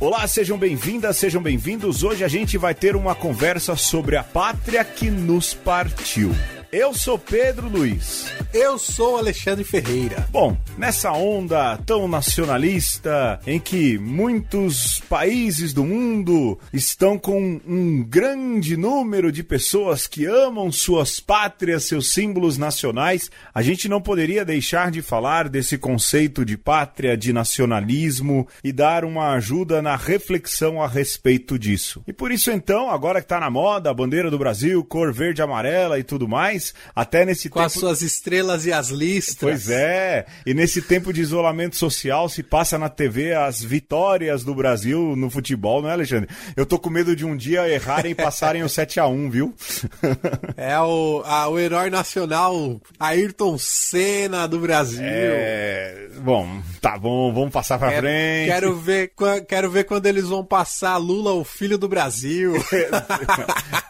Olá, sejam bem-vindas, sejam bem-vindos. Hoje a gente vai ter uma conversa sobre a pátria que nos partiu. Eu sou Pedro Luiz. Eu sou Alexandre Ferreira. Bom, nessa onda tão nacionalista em que muitos países do mundo estão com um grande número de pessoas que amam suas pátrias, seus símbolos nacionais, a gente não poderia deixar de falar desse conceito de pátria, de nacionalismo e dar uma ajuda na reflexão a respeito disso. E por isso então, agora que tá na moda a bandeira do Brasil, cor verde e amarela e tudo mais, até nesse Com tempo... as suas estrelas e as listras. Pois é, e nesse tempo de isolamento social se passa na TV as vitórias do Brasil no futebol, não é, Alexandre? Eu tô com medo de um dia errarem e passarem o 7 a 1 viu? é o, a, o herói nacional Ayrton Senna do Brasil. É, bom, tá bom, vamos passar pra quero, frente. Quero ver, quero ver quando eles vão passar Lula, o filho do Brasil.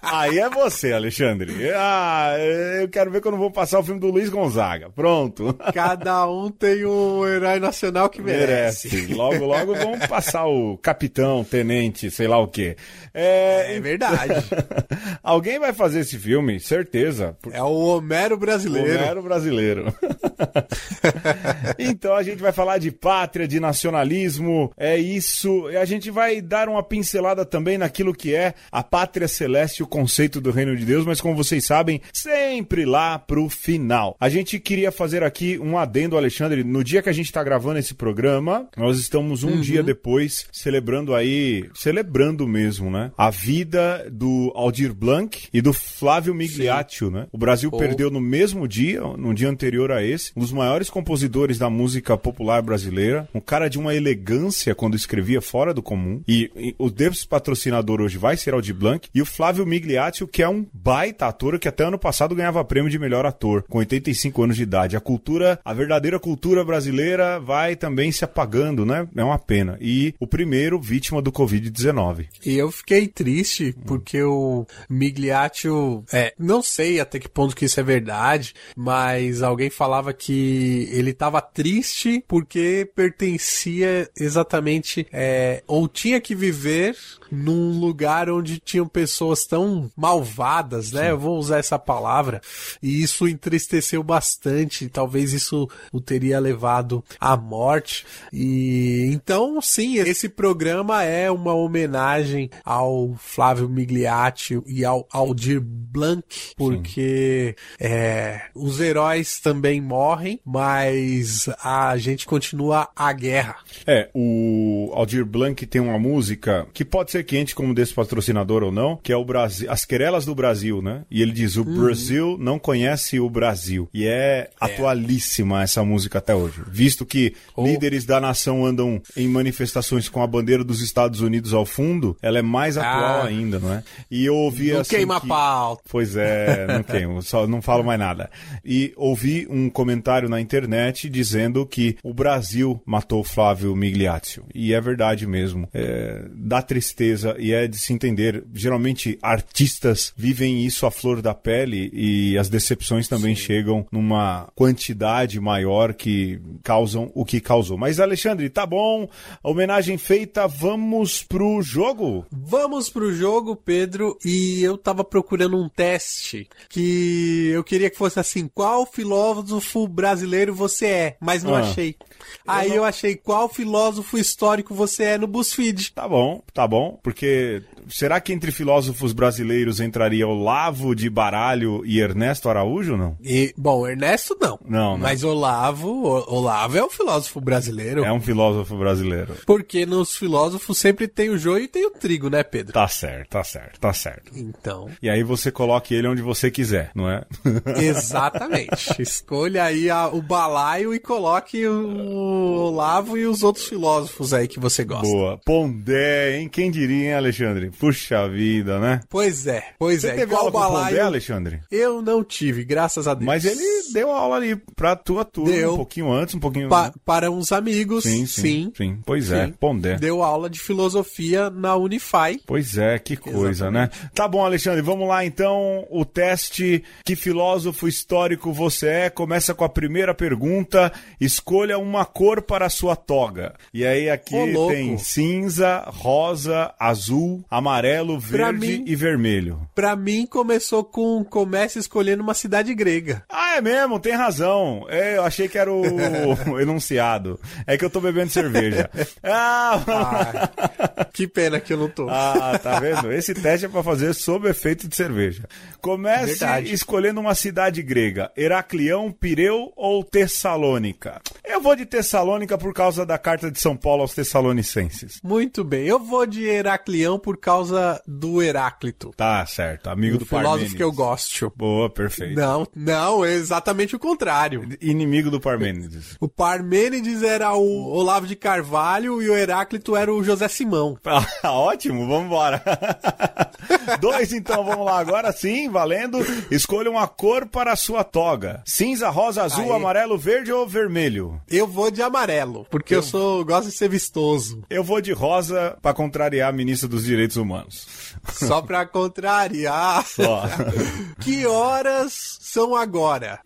Aí é você, Alexandre. Ah, eu quero ver quando vou passar o filme do Luiz Gonzaga. Pronto. Cada um tem um herói nacional que merece. merece. Logo, logo vamos passar o capitão, tenente, sei lá o quê. É, é verdade. Alguém vai fazer esse filme, certeza. É o Homero brasileiro. Homero brasileiro. então a gente vai falar de pátria, de nacionalismo, é isso. A gente vai dar uma pincelada também naquilo que é a pátria celeste, o conceito do reino de Deus, mas como vocês sabem, sempre lá pro final. A gente queria fazer aqui um adendo, Alexandre. No dia que a gente tá gravando esse programa, nós estamos um uhum. dia depois celebrando aí, celebrando mesmo, né? A vida do Aldir Blanc e do Flávio Migliaccio, né? O Brasil oh. perdeu no mesmo dia, no dia anterior a esse, um dos maiores compositores da música popular brasileira, um cara de uma elegância quando escrevia fora do comum. E, e o Deus patrocinador hoje vai ser Aldir Blanc e o Flávio Migliaccio, que é um baita ator que até ano passado ganhava prêmio de melhor ator, com 85 anos de idade. A cultura, a verdadeira cultura brasileira vai também se apagando, né? É uma pena. E o primeiro vítima do Covid-19. E eu fiquei triste porque o Migliaccio, é, não sei até que ponto que isso é verdade, mas alguém falava que ele estava triste porque pertencia exatamente, é, ou tinha que viver num lugar onde tinham pessoas tão malvadas, né? Sim. Eu vou usar essa palavra. E isso entristeceu bastante. Talvez isso o teria levado à morte. E então, sim, esse programa é uma homenagem ao Flávio Migliatti e ao Aldir Blanc, porque é, os heróis também morrem, mas a gente continua a guerra. É, o Aldir Blanc tem uma música que pode ser quente como desse patrocinador ou não, que é o Brasil, as querelas do Brasil, né? E ele diz: o uhum. Brasil não conhece o Brasil. E é, é, atualíssima essa música até hoje. Visto que oh. líderes da nação andam em manifestações com a bandeira dos Estados Unidos ao fundo, ela é mais ah. atual ainda, não é? E eu ouvi não assim. queima que... pau. Pois é, não queimo, só não falo mais nada. E ouvi um comentário na internet dizendo que o Brasil matou Flávio Migliaccio. E é verdade mesmo. É, dá tristeza e é de se entender. Geralmente, artistas vivem isso à flor da pele e as decepções também Sim. chegam numa quantidade maior que causam o que causou. Mas, Alexandre, tá bom, a homenagem feita, vamos pro jogo? Vamos pro jogo, Pedro, e eu tava procurando um teste que eu queria que fosse assim: qual filósofo brasileiro você é? Mas não ah. achei. Aí eu, não... eu achei qual filósofo histórico você é no BuzzFeed. Tá bom, tá bom porque será que entre filósofos brasileiros entraria Olavo de Baralho e Ernesto Araújo, não? E, bom, Ernesto não. Não, né? Mas Olavo, Olavo é um filósofo brasileiro. É um filósofo brasileiro. Porque nos filósofos sempre tem o joio e tem o trigo, né, Pedro? Tá certo, tá certo, tá certo. Então. E aí você coloque ele onde você quiser, não é? Exatamente. Escolha aí a, o balaio e coloque o Olavo e os outros filósofos aí que você gosta. Boa. Pondé, hein? Quem diria, hein, Alexandre? Puxa vida, né? Pois é, pois Você é. teve Qual aula com o balaio? Pondé, Alexandre? Eu não tive, graças a Deus. Mas ele deu aula ali pra tua turma, Deu. um pouquinho antes, um pouquinho... Pa- para uns amigos, sim, sim. sim, sim. Pois é, Sim. Pondé. Deu aula de filosofia na Unify. Pois é, que coisa, né? Tá bom, Alexandre, vamos lá então. O teste Que filósofo histórico você é? Começa com a primeira pergunta. Escolha uma cor para a sua toga. E aí aqui Ô, tem cinza, rosa, azul, amarelo, Pra verde mim- e vermelho. Pra mim, começou com comece escolhendo uma cidade grega. Ah, é mesmo, tem razão. É, eu achei que era o enunciado. É que eu tô bebendo cerveja. Ah, Ah, que pena que eu não tô. Ah, tá vendo? Esse teste é pra fazer sob efeito de cerveja. Comece Verdade. escolhendo uma cidade grega: Heraclião, Pireu ou Tessalônica? Eu vou de Tessalônica por causa da carta de São Paulo aos Tessalonicenses. Muito bem, eu vou de Heraclião por causa do Heráclito. Tá certo, amigo O do filósofo Parmênides. que eu gosto. Boa, perfeito. Não, não, é exatamente o contrário. Inimigo do Parmênides. O Parmênides era o Olavo de Carvalho e o Heráclito era o José Simão. Ah, Ótimo, vamos embora. Dois, então, vamos lá. Agora sim, valendo. Escolha uma cor para a sua toga: cinza, rosa, azul, Aí. amarelo, verde ou vermelho. Eu vou de amarelo, porque eu, sou gosto de ser vistoso. Eu vou de rosa pra contrariar a ministra dos Direitos Humanos. Só pra contrariar. Só. que horas são agora?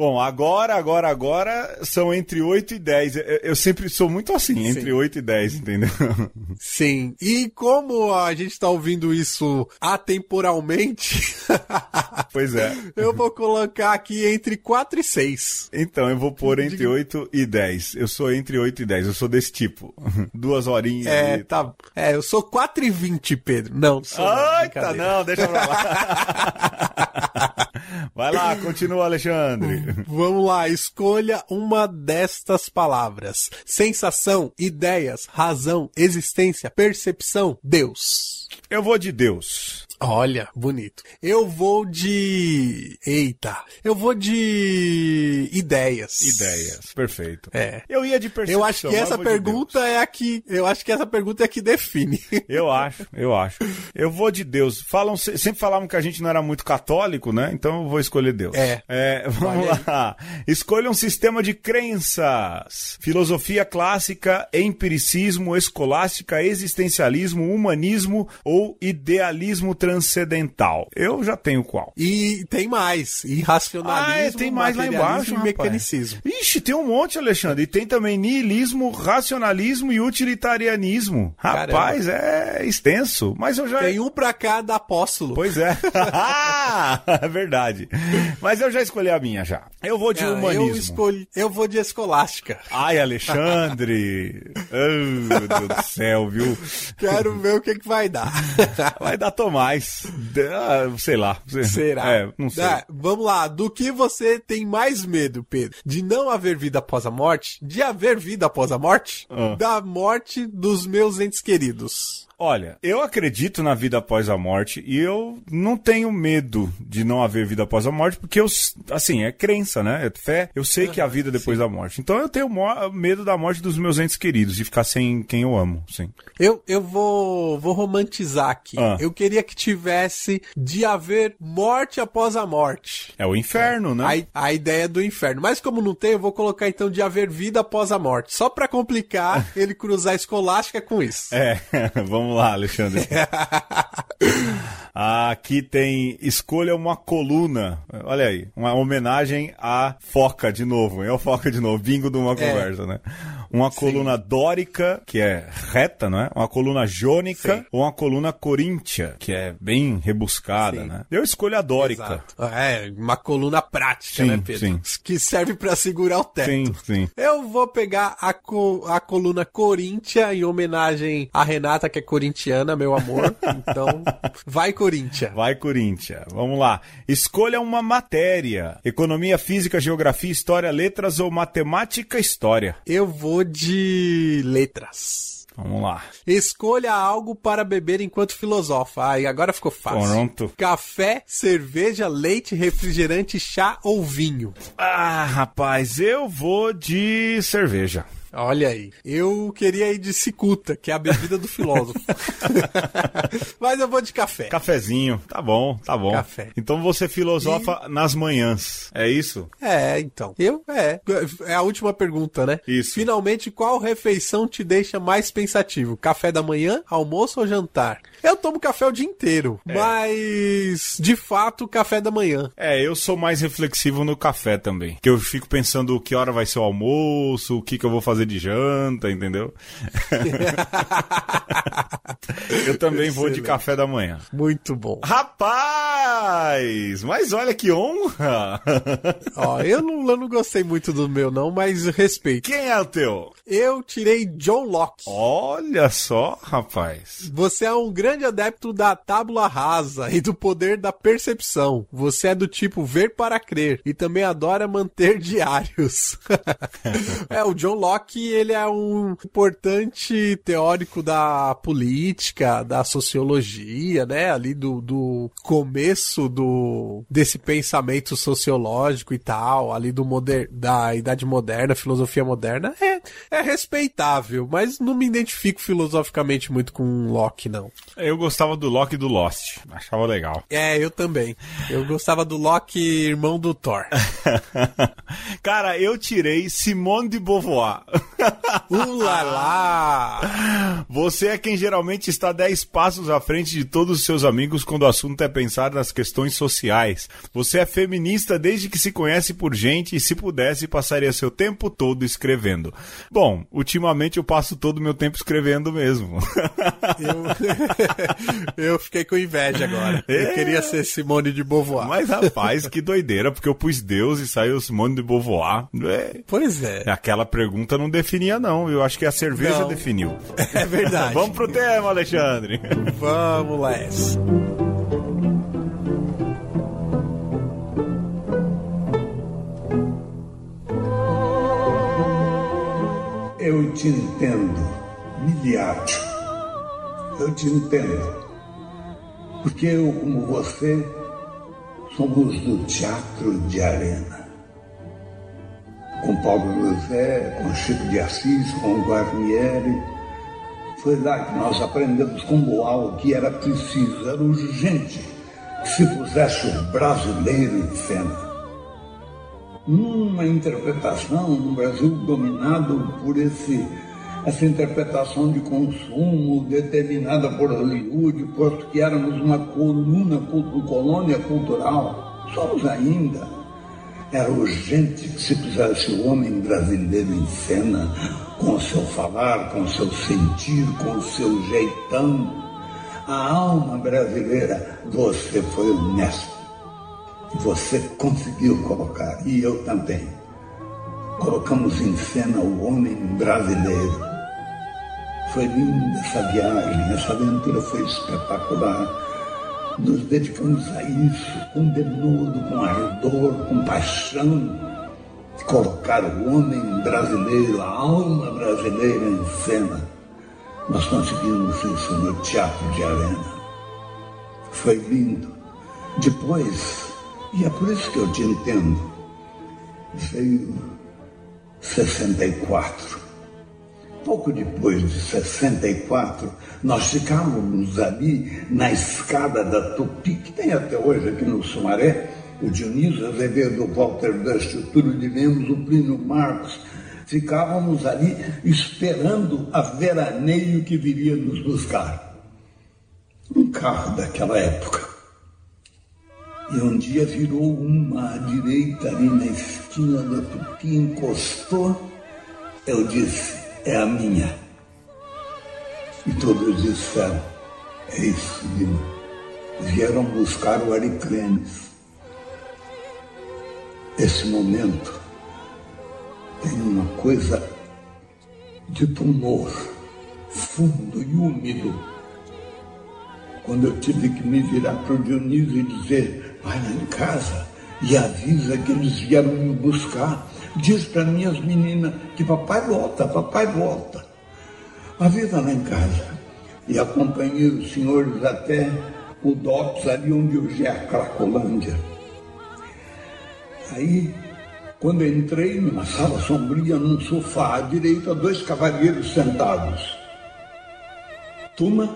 Bom, agora, agora, agora são entre 8 e 10. Eu, eu sempre sou muito assim, entre Sim. 8 e 10, entendeu? Sim. E como a gente tá ouvindo isso atemporalmente, pois é. eu vou colocar aqui entre 4 e 6. Então, eu vou pôr entre 8 e 10. Eu sou entre 8 e 10, eu sou desse tipo. Duas horinhas. É, ali. tá. É, eu sou 4 e 20, Pedro. Não, sou não, Eita, não, deixa pra lá. Vai lá, continua, Alexandre. Vamos lá, escolha uma destas palavras: sensação, ideias, razão, existência, percepção, Deus. Eu vou de Deus. Olha, bonito. Eu vou de. Eita. Eu vou de. Ideias. Ideias. Perfeito. É. Eu ia de percepção. Eu acho que essa vou de pergunta é a que. Eu acho que essa pergunta é a que define. Eu acho, eu acho. Eu vou de Deus. Falam, se- sempre falavam que a gente não era muito católico, né? Então eu vou escolher Deus. É. vamos Olha lá. Escolha um sistema de crenças. Filosofia clássica, empiricismo, escolástica, existencialismo, humanismo ou idealismo transcendental. Eu já tenho qual. E tem mais. Irracionalismo, Ah, é, tem mais lá embaixo, e rapaz. mecanicismo. Ixi, tem um monte, Alexandre. E tem também niilismo, racionalismo e utilitarianismo. Rapaz, é extenso. Mas eu já. Tem um pra cada apóstolo. Pois é. é verdade. Mas eu já escolhi a minha já. Eu vou de humanismo. Eu escolhi. Eu vou de escolástica. Ai, Alexandre. oh, meu Deus do céu, viu? Quero ver o que, que vai dar. Vai dar Tomás. Ah, Sei lá. Será? É, não sei. Tá, vamos lá. Do que você tem mais medo, Pedro? De não haver vida após a morte? De haver vida após a morte? Ah. Da morte dos meus entes queridos. Olha, eu acredito na vida após a morte e eu não tenho medo de não haver vida após a morte, porque eu, assim, é crença, né? É fé. Eu sei que há vida depois da morte. Então eu tenho medo da morte dos meus entes queridos e ficar sem quem eu amo, sim. Eu, eu vou, vou romantizar aqui. Ah. Eu queria que tivesse de haver morte após a morte. É o inferno, né? A, a ideia do inferno. Mas como não tem, eu vou colocar então de haver vida após a morte. Só pra complicar ele cruzar a escolástica com isso. É, vamos lá, Alexandre. Aqui tem escolha uma coluna. Olha aí, uma homenagem à foca de novo. É o foca de novo, bingo de uma conversa, né? Uma coluna dórica, que é reta, não é? Uma coluna jônica Sim. ou uma coluna coríntia, que é bem rebuscada, Sim. né? Eu escolho a dórica. Exato. É, uma coluna prática, Sim, né, Pedro? sim. Que serve pra segurar o teto. Sim, sim. Eu vou pegar a, co- a coluna Coríntia em homenagem à Renata, que é corintiana, meu amor. Então, vai Coríntia. Vai, Corinthians. Vamos lá. Escolha uma matéria: economia, física, geografia, história, letras ou matemática, história. Eu vou de letras. Vamos lá. Escolha algo para beber enquanto filosofa. Ai, agora ficou fácil. Pronto. Café, cerveja, leite, refrigerante, chá ou vinho. Ah, rapaz, eu vou de cerveja. Olha aí. Eu queria ir de cicuta, que é a bebida do filósofo. Mas eu vou de café. Cafezinho, tá bom, tá bom. Café. Então você filosofa nas manhãs, é isso? É, então. Eu, é. É a última pergunta, né? Isso. Finalmente, qual refeição te deixa mais pensativo? Café da manhã, almoço ou jantar? Eu tomo café o dia inteiro, mas de fato, café da manhã. É, eu sou mais reflexivo no café também. Que eu fico pensando que hora vai ser o almoço, o que, que eu vou fazer de janta, entendeu? eu também vou de café da manhã. Muito bom. Rapaz! Mas olha que honra! Ó, eu não, eu não gostei muito do meu, não, mas respeito. Quem é o teu? Eu tirei John Locke. Olha só, rapaz. Você é um grande adepto da tábula rasa e do poder da percepção. Você é do tipo ver para crer e também adora manter diários. é, o John Locke, ele é um importante teórico da política, da sociologia, né? Ali do, do começo do desse pensamento sociológico e tal, ali do moder, da idade moderna, filosofia moderna. É, é respeitável, mas não me identifico filosoficamente muito com Locke, não. Eu gostava do Loki e do Lost. Achava legal. É, eu também. Eu gostava do Loki, irmão do Thor. Cara, eu tirei Simone de Beauvoir. Ulala! Você é quem geralmente está 10 passos à frente de todos os seus amigos quando o assunto é pensar nas questões sociais. Você é feminista desde que se conhece por gente e, se pudesse, passaria seu tempo todo escrevendo. Bom, ultimamente eu passo todo o meu tempo escrevendo mesmo. Eu, eu fiquei com inveja agora. Eu É. queria ser Simone de Beauvoir. Mas, rapaz, que doideira, porque eu pus Deus e saiu Simone de Beauvoir. É, Pois é. aquela pergunta não definia, não. Eu acho que a cerveja Não. definiu. É verdade. Vamos pro tema, Alexandre. Vamos lá. essa. Eu te entendo, miliático. Eu te entendo. Porque eu, como você, somos do teatro de arena. Com Paulo José, com Chico de Assis, com Guarnieri. Foi lá que nós aprendemos com Boal que era preciso, era urgente que se pusesse o brasileiro em cena numa interpretação no Brasil dominado por esse, essa interpretação de consumo determinada por Hollywood, posto que éramos uma coluna, colônia cultural, somos ainda. Era urgente que se pusesse o homem brasileiro em cena, com o seu falar, com o seu sentir, com o seu jeitão. A alma brasileira, você foi honesto. Você conseguiu colocar, e eu também. Colocamos em cena o homem brasileiro. Foi linda essa viagem, essa aventura foi espetacular. Nos dedicamos a isso com denodo, com ardor, com paixão. Colocar o homem brasileiro, a alma brasileira em cena. Nós conseguimos isso no Teatro de Arena. Foi lindo. Depois, e é por isso que eu te entendo, veio 64. Pouco depois de 64, nós ficávamos ali na escada da Tupi, que tem até hoje aqui no Sumaré, o Dionísio Azevedo, o Walter Dust, o Túlio de Lemos, o Plínio Marcos, ficávamos ali esperando a veraneio que viria nos buscar. Um carro daquela época. E um dia virou uma à direita ali na esquina da Tupi, encostou. Eu disse, é a minha. E todos disseram, é isso, Lima. Vieram buscar o Ariclenes. Esse momento tem uma coisa de tumor, fundo e úmido. Quando eu tive que me virar para o Dionísio e dizer, vai lá em casa e avisa que eles vieram me buscar. Diz para minhas meninas que papai volta, papai volta. Avisa lá em casa. E acompanhei os senhores até o DOPS, ali onde hoje é a Cracolândia. Aí Quando entrei numa sala sombria, num sofá, à direita, dois cavalheiros sentados. Tuma,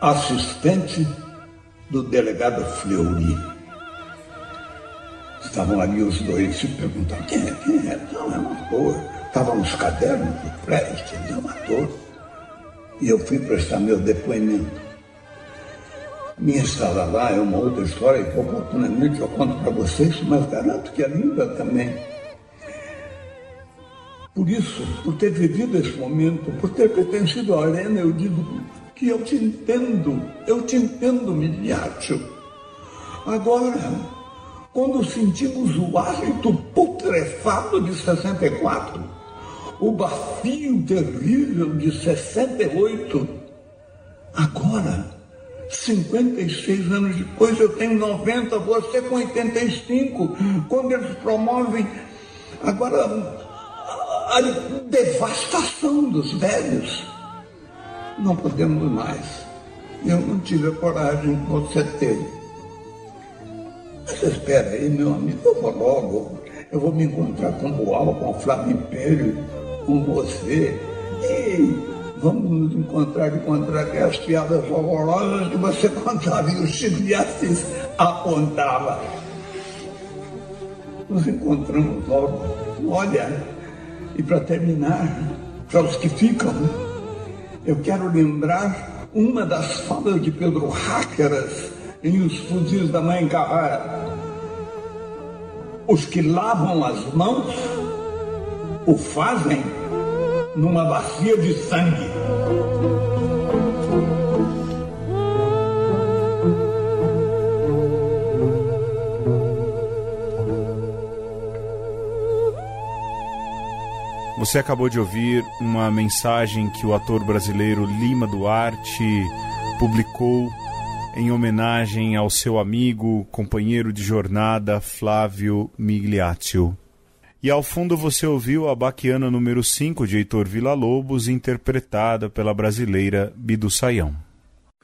assistente do delegado Fleury. Estavam ali os dois se perguntando quem é, quem é? Não, é um ator. Estava nos cadernos do Fred, ele é um ator. E eu fui prestar meu depoimento. Minha estada lá é uma outra história que oportunamente eu conto para vocês, mas garanto que é linda também. Por isso, por ter vivido esse momento, por ter pertencido à arena, eu digo que eu te entendo, eu te entendo, Miliatio. Agora, quando sentimos o hálito putrefado de 64, o bafio terrível de 68, agora 56 anos depois, eu tenho 90, você com 85. Quando eles promovem agora a, devastação dos velhos, não podemos mais. Eu não tive a coragem que você. Mas espera aí, meu amigo, eu vou logo. Eu vou me encontrar com o Boal, com o Flávio Império, com você. E vamos nos encontrar e contar aquelas piadas horrorosas que você contava e o Chico de Assis apontava. Nos encontramos logo. Olha, e para terminar, para os que ficam, eu quero lembrar uma das falas de Pedro Háqueras em Os Fuzis da Mãe Carrara. Os que lavam as mãos o fazem numa bacia de sangue. Você acabou de ouvir uma mensagem que o ator brasileiro Lima Duarte publicou em homenagem ao seu amigo, companheiro de jornada Flávio Migliaccio. E ao fundo você ouviu a Baquiana número 5 de Heitor Villa-Lobos, interpretada pela brasileira Bidu Saião.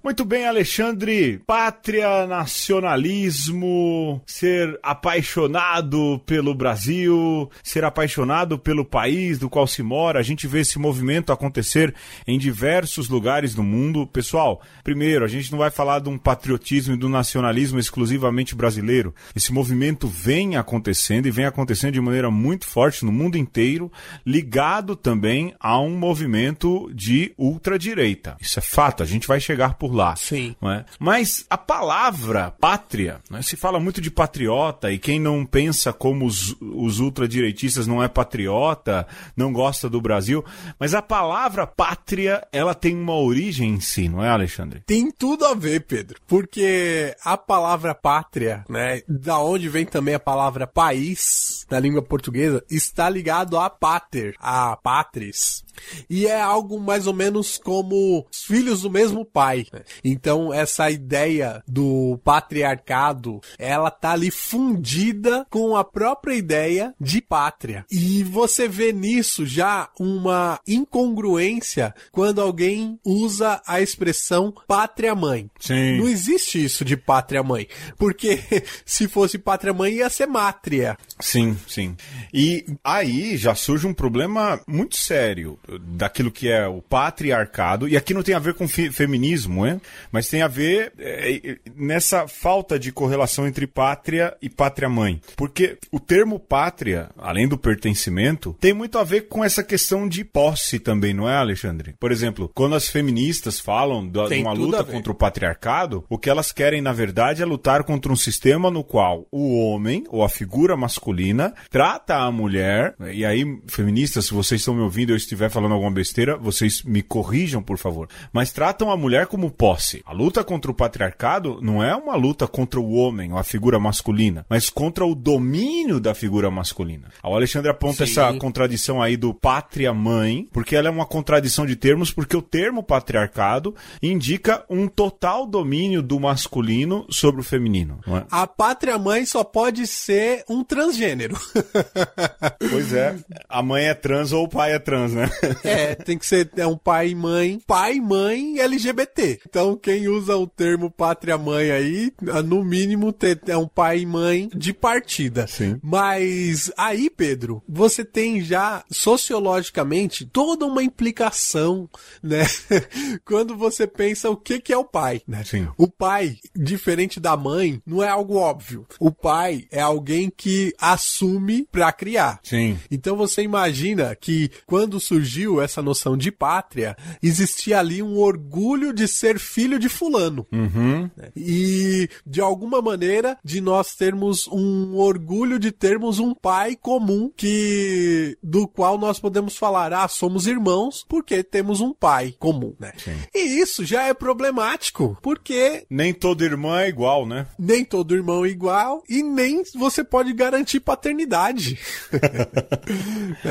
Muito bem, Alexandre. Pátria, nacionalismo, ser apaixonado pelo Brasil, ser apaixonado pelo país do qual se mora. A gente vê esse movimento acontecer em diversos lugares do mundo. Pessoal, primeiro, a gente não vai falar de um patriotismo e do nacionalismo exclusivamente brasileiro. Esse movimento vem acontecendo e vem acontecendo de maneira muito forte no mundo inteiro, ligado também a um movimento de ultradireita. Isso é fato, a gente vai chegar por por lá. Sim. É? Mas a palavra pátria, né, se fala muito de patriota, e quem não pensa como os, os ultradireitistas não é patriota, não gosta do Brasil, mas a palavra pátria, ela tem uma origem em si, não é, Alexandre? Tem tudo a ver, Pedro, porque a palavra pátria, né, da onde vem também a palavra país, na língua portuguesa, está ligado a pater, a patris. E é algo mais ou menos como os filhos do mesmo pai. Então, essa ideia do patriarcado, ela tá ali fundida com a própria ideia de pátria. E você vê nisso já uma incongruência quando alguém usa a expressão pátria-mãe. Sim. Não existe isso de pátria-mãe. Porque se fosse pátria-mãe, ia ser mátria. Sim, sim. E aí já surge um problema muito sério daquilo que é o patriarcado, e aqui não tem a ver com feminismo, é? mas tem a ver é, nessa falta de correlação entre pátria e pátria-mãe. Porque o termo pátria, além do pertencimento, tem muito a ver com essa questão de posse também, não é, Alexandre? Por exemplo, quando as feministas falam de uma luta contra o patriarcado, o que elas querem, na verdade, é lutar contra um sistema no qual o homem, ou a figura masculina, trata a mulher, e aí, feministas, se vocês estão me ouvindo e eu estiver falando alguma besteira, vocês me corrijam, por favor. Mas tratam a mulher como posse. A luta contra o patriarcado não é uma luta contra o homem, ou a figura masculina, mas contra o domínio da figura masculina. O Alexandre aponta Sim. essa contradição aí do pátria-mãe, porque ela é uma contradição de termos, porque o termo patriarcado indica um total domínio do masculino sobre o feminino. É? A pátria-mãe só pode ser um transgênero. pois é. A mãe é trans ou o pai é trans, né? É, tem que ser é um pai e mãe, pai, mãe LGBT. Então, quem usa o termo pátria-mãe aí, no mínimo, é um pai e mãe de partida. Sim. Mas aí, Pedro, você tem já sociologicamente toda uma implicação, né? Quando você pensa o que, que é o pai, né? Sim. O pai, diferente da mãe, não é algo óbvio. O pai é alguém que assume para criar. Sim. Então você imagina que quando surgiu essa noção de pátria, existia ali um orgulho de ser filho de fulano. Uhum. E de alguma maneira de nós termos um orgulho de termos um pai comum que do qual nós podemos falar, ah, somos irmãos porque temos um pai comum, né? Sim. E isso já é problemático, porque Nem toda irmã é igual, né? nem todo irmão é igual e nem você pode garantir paternidade.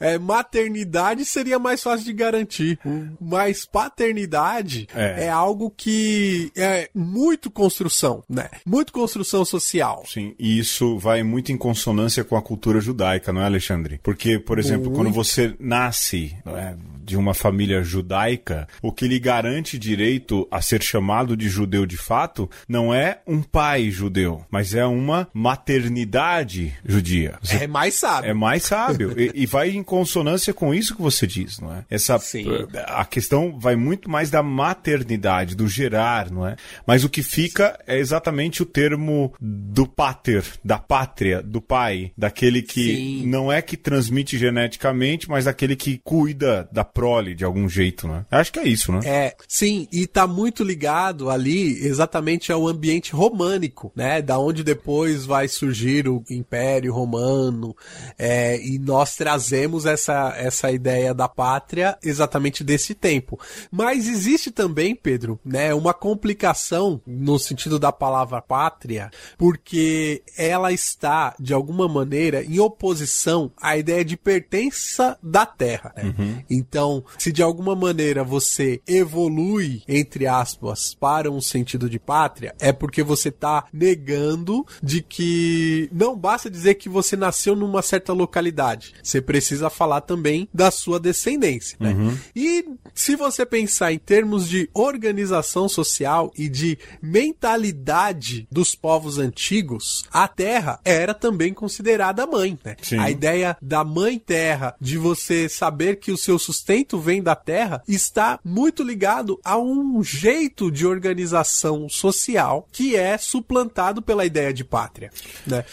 é, é, maternidade seria mais fácil de garantir, mas paternidade É. é. Algo que é muito construção, né? Muito construção social. Sim, e isso vai muito em consonância com a cultura judaica, não é, Alexandre? Porque, por exemplo, Muito. quando você nasce não é, de uma família judaica, o que lhe garante direito a ser chamado de judeu de fato não é um pai judeu, mas é uma maternidade judia. Você É mais sábio. é mais sábio. e, e vai em consonância com isso que você diz, não é? Essa, Sim. A questão vai muito mais da maternidade, do gerar, não é? Mas o que fica é exatamente o termo do pater, da pátria, do pai, daquele que Sim. não é que transmite geneticamente, mas daquele que cuida da prole de algum jeito, né? Acho que é isso, né? É, sim, e tá muito ligado ali exatamente ao ambiente românico, né? Da onde depois vai surgir o Império Romano, é, e nós trazemos essa, essa ideia da pátria exatamente desse tempo. Mas existe também, Pedro, né, uma complicação no sentido da palavra pátria, porque ela está, de alguma maneira, em oposição à ideia de pertença da terra. né? Então, se de alguma maneira você evolui, entre aspas, para um sentido de pátria, é porque você está negando de que não basta dizer que você nasceu numa certa localidade. Você precisa falar também da sua descendência. Né? E se você pensar em termos de organização social e de mentalidade dos povos antigos, a terra era também considerada mãe. Né? A ideia da mãe terra, de você saber que o seu sustento vem da terra, está muito ligado a um jeito de organização social que é suplantado pela ideia de pátria. Né?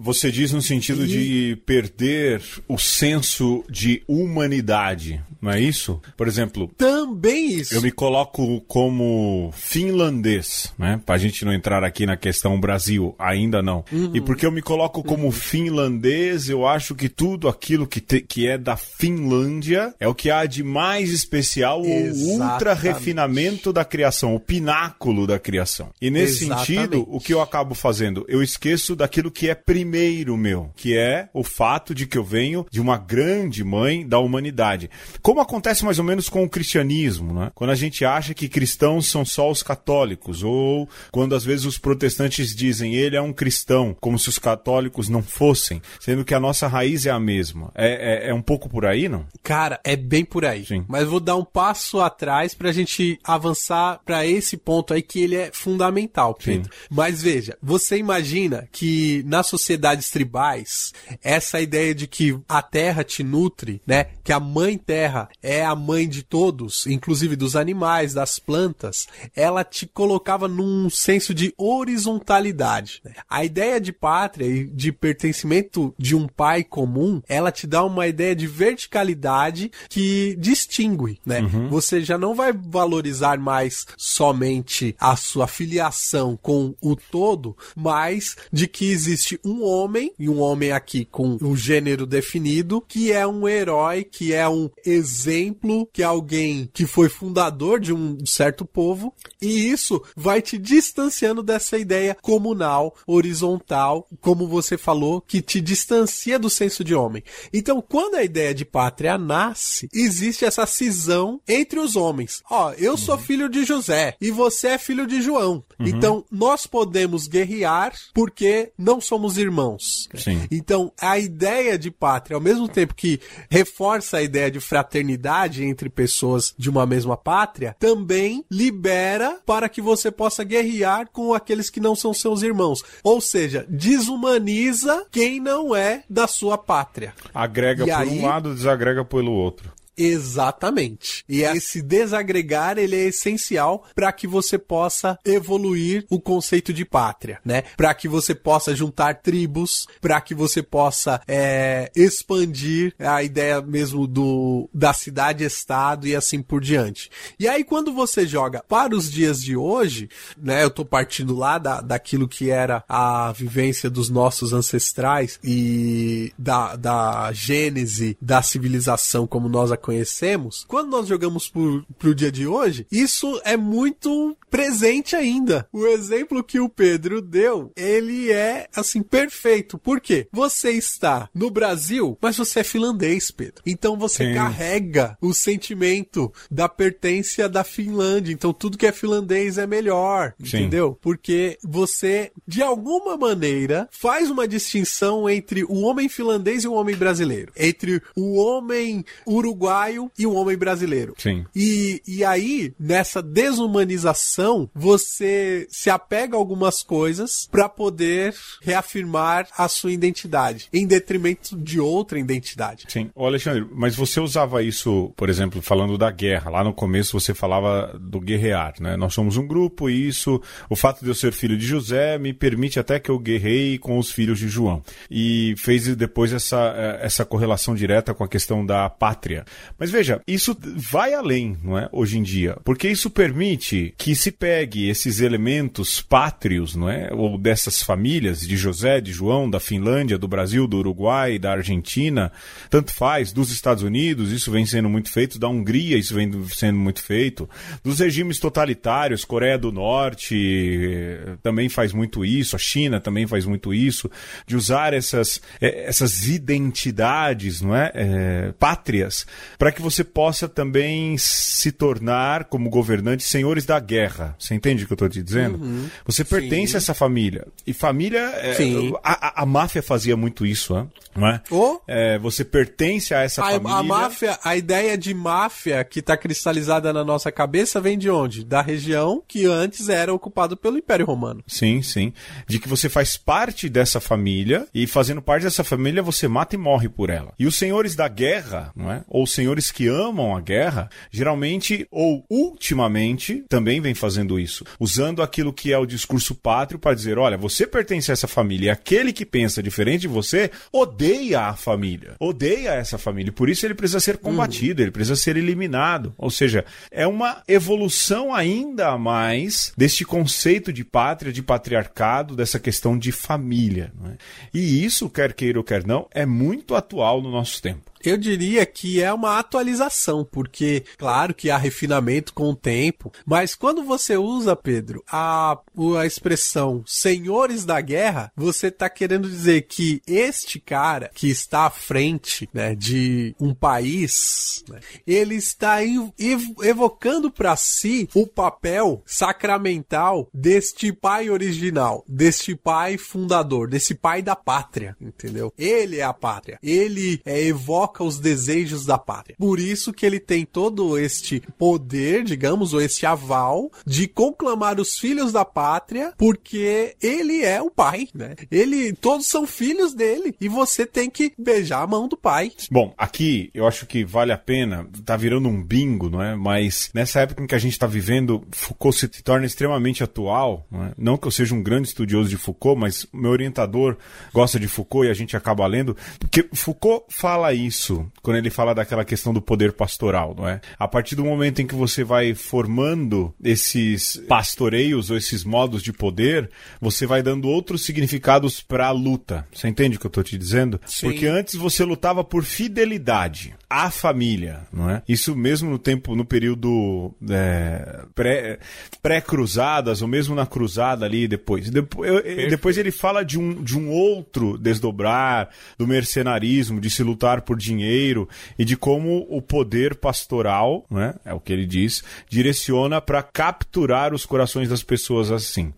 Você diz no sentido de perder o senso de humanidade, não é isso? Por exemplo, Também isso. Eu me coloco como finlandês, né? Pra gente não entrar aqui na questão Brasil, ainda não. E porque eu me coloco como finlandês, eu acho que tudo aquilo que, te- que é da Finlândia é o que há de mais especial, o Exatamente. ultra refinamento da criação, o pináculo da criação. E nesse Exatamente. sentido, o que eu acabo fazendo? Eu esqueço daquilo que é primeiro meu, que é o fato de que eu venho de uma grande mãe da humanidade. Como acontece mais ou menos com o cristianismo, né? Quando a gente acha que cristãos são só os católicos, ou quando às vezes os protestantes dizem ele é um cristão, como se os católicos não fossem, sendo que a nossa raiz é a mesma. É, é, é um pouco por aí, não? Cara, é bem por aí. Sim. Mas vou dar um passo atrás pra gente avançar pra esse ponto aí que ele é fundamental, Pedro. Mas veja, você imagina que nas sociedades tribais, essa ideia de que a terra te nutre, né? Que a mãe terra é a mãe de todos, inclusive dos animais, das plantas, ela te colocava num senso de horizontalidade. né? A ideia de pátria e de pertencimento de um pai comum, ela te dá uma ideia de verticalidade que distingue, né? Você já não vai valorizar mais somente a sua filiação com o todo, mas de que existe um homem, e um homem aqui com o gênero definido, que é um herói, que é um exemplo, que é alguém que foi fundador de um certo povo, e isso vai te distanciando dessa ideia comunal, horizontal, como você falou, que te distancia do senso de homem. Então, quando a ideia de pátria nasce, existe essa cisão entre os homens. Ó, eu sou filho de José e você é filho de João. Então, nós podemos guerrear porque não somos irmãos. Sim. Então, a ideia de pátria, ao mesmo tempo que reforça a ideia de fraternidade entre pessoas de uma mesma pátria, também libera para que você possa guerrear com aqueles que não são seus irmãos. Ou seja, desumaniza quem não é da sua pátria. Agrega E por aí- um lado, desagrega pelo outro. Exatamente. E esse desagregar ele é essencial para que você possa evoluir o conceito de pátria, né? Para que você possa juntar tribos, para que você possa é, expandir a ideia mesmo do da cidade-estado e assim por diante. E aí quando você joga para os dias de hoje, né? Eu tô partindo lá da, daquilo que era a vivência dos nossos ancestrais e da, da gênese da civilização como nós a conhecemos, quando nós jogamos pro, pro dia de hoje, isso é muito presente ainda. O exemplo que o Pedro deu, ele é, assim, perfeito. Por quê? Você está no Brasil, mas você é finlandês, Pedro. Então você Sim. carrega o sentimento da pertença da Finlândia. Então tudo que é finlandês é melhor, Sim. entendeu? Porque você, de alguma maneira, faz uma distinção entre o homem finlandês e o homem brasileiro. Entre o homem uruguaio e o homem brasileiro. Sim. E, e aí, nessa desumanização, você se apega a algumas coisas para poder reafirmar a sua identidade, em detrimento de outra identidade. Sim. Ô Alexandre, mas você usava isso, por exemplo, falando da guerra. Lá no começo você falava do guerrear, né? Nós somos um grupo e isso, o fato de eu ser filho de José me permite até que eu guerrei com os filhos de João. E fez depois essa, eh, essa correlação direta com a questão da pátria. Mas veja, isso vai além, não é? Hoje em dia. Porque isso permite que se pegue esses elementos pátrios, não é? Ou dessas famílias de José, de João, da Finlândia, do Brasil, do Uruguai, da Argentina, tanto faz, dos Estados Unidos, isso vem sendo muito feito, da Hungria, isso vem sendo muito feito, dos regimes totalitários, Coreia do Norte eh, também faz muito isso, a China também faz muito isso, de usar essas, eh, essas identidades, não é? Eh, pátrias, para que você possa também se tornar, como governante, senhores da guerra. Você entende o que eu estou te dizendo? Você pertence Sim. a essa família. E família. eh, Sim. a, a- a máfia fazia muito isso, né? não é? Ô. É, você pertence a essa A, família. a máfia, a ideia de máfia que está cristalizada na nossa cabeça vem de onde? Da região que antes era ocupada pelo Império Romano. Sim, sim. De que você faz parte dessa família e fazendo parte dessa família você mata e morre por ela. E os senhores da guerra, não é? Ou senhores que amam a guerra, geralmente ou ultimamente também vem fazendo isso, usando aquilo que é o discurso pátrio para dizer, olha, você pertence a essa família, e aquele que pensa diferente de você odeia a família, odeia essa família, e por isso ele precisa ser combatido, ele precisa ser eliminado. Ou seja, é uma evolução ainda a mais deste conceito de pátria, de patriarcado, dessa questão de família. é? E isso, quer queira ou quer não, é muito atual no nosso tempo. Eu diria que é uma atualização, porque, claro que há refinamento com o tempo, mas quando você usa, Pedro, a, a expressão senhores da guerra, você está querendo dizer que este cara que está à frente né, de um país, né, ele está ev- ev- evocando para si o papel sacramental deste pai original, deste pai fundador, desse pai da pátria, entendeu? Ele é a pátria. Ele é, evoca os desejos da pátria. Por isso que ele tem todo este poder, digamos, ou este aval de conclamar os filhos da pátria, porque ele é o pai, né? Ele, todos são filhos dele e você tem que beijar a mão do pai. Bom, aqui eu acho que vale a pena, tá virando um bingo, não é? Mas nessa época em que a gente está vivendo, Foucault se torna extremamente atual. Não, é? não que eu seja um grande estudioso de Foucault, mas meu orientador gosta de Foucault e a gente acaba lendo, porque Foucault fala isso quando ele fala daquela questão do poder pastoral, não é? A partir do momento em que você vai formando esses pastoreios ou esses modos de poder, você vai dando outros significados para a luta. Você entende o que eu estou te dizendo? Sim. Porque antes você lutava por fidelidade. A família, não é? Isso mesmo no tempo, no período é, pré, pré-cruzadas, ou mesmo na cruzada ali depois. Depois, eu, depois ele fala de um, de um outro desdobrar, do mercenarismo, de se lutar por dinheiro e de como o poder pastoral, né, é o que ele diz, direciona para capturar os corações das pessoas assim.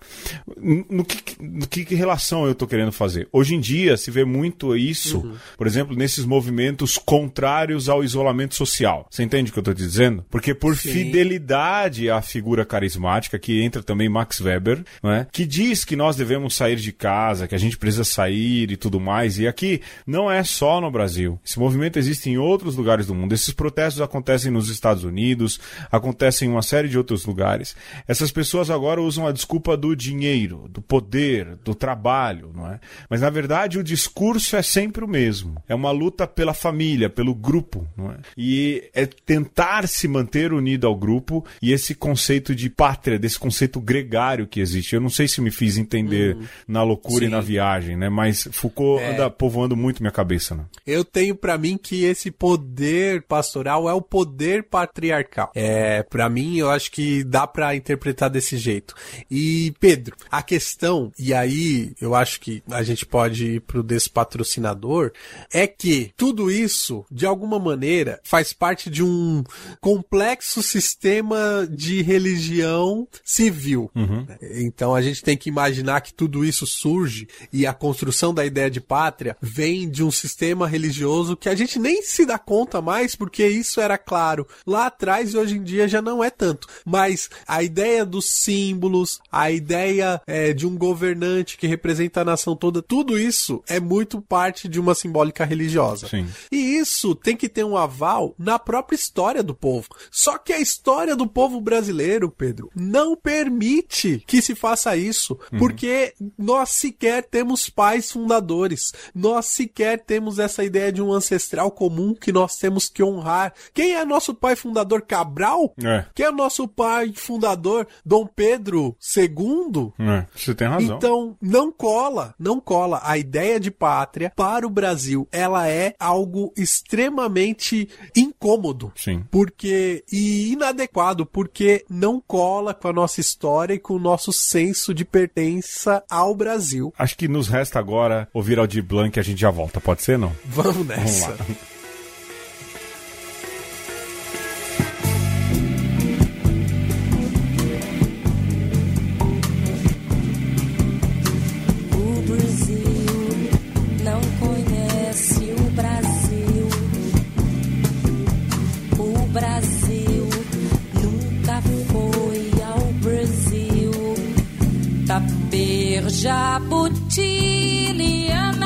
No que, no que relação eu estou querendo fazer? Hoje em dia se vê muito isso, uhum. por exemplo, nesses movimentos contrários ao isolamento social. Você entende o que eu estou dizendo? Porque por Sim. fidelidade à figura carismática, que entra também Max Weber, é? que diz que nós devemos sair de casa, que a gente precisa sair e tudo mais. E aqui não é só no Brasil. Esse movimento existe em outros lugares do mundo. Esses protestos acontecem nos Estados Unidos, acontecem em uma série de outros lugares. Essas pessoas agora usam a desculpa do dinheiro, do poder, do trabalho, não é? Mas na verdade o discurso é sempre o mesmo. É uma luta pela família, pelo grupo, não é? E é tentar se manter unido ao grupo e esse conceito de pátria, desse conceito gregário que existe. Eu não sei se me fiz entender hum, na loucura sim. e na viagem, né? Mas Foucault é... anda povoando muito minha cabeça, né? Eu tenho para mim que esse poder pastoral é o poder patriarcal. É, para mim eu acho que dá para interpretar desse jeito. E Pedro, a questão, e aí eu acho que a gente pode ir pro despatrocinador, é que tudo isso, de alguma maneira, faz parte de um complexo sistema de religião civil. Uhum. Então a gente tem que imaginar que tudo isso surge e a construção da ideia de pátria vem de um sistema religioso que a gente nem se dá conta mais, porque isso era claro lá atrás e hoje em dia já não é tanto. Mas a ideia dos símbolos, a ideia é, de um governante que representa a nação toda, tudo isso é muito parte de uma simbólica religiosa. Sim. E isso tem que ter um aval na própria história do povo. Só que a história do povo brasileiro, Pedro, não permite que se faça isso, uhum. porque nós sequer temos pais fundadores, nós sequer temos essa ideia de um ancestral comum que nós temos que honrar. Quem é nosso pai fundador Cabral? É. Quem é nosso pai fundador Dom Pedro II? É, você tem razão. Então, não cola, não cola. A ideia de pátria para o Brasil, ela é algo extremamente incômodo. Sim. Porque, e inadequado, porque não cola com a nossa história e com o nosso senso de pertença ao Brasil. Acho que nos resta agora ouvir Aldir Blanc e a gente já volta, pode ser não? Vamos nessa. Vamos lá. Jabuti, Liana.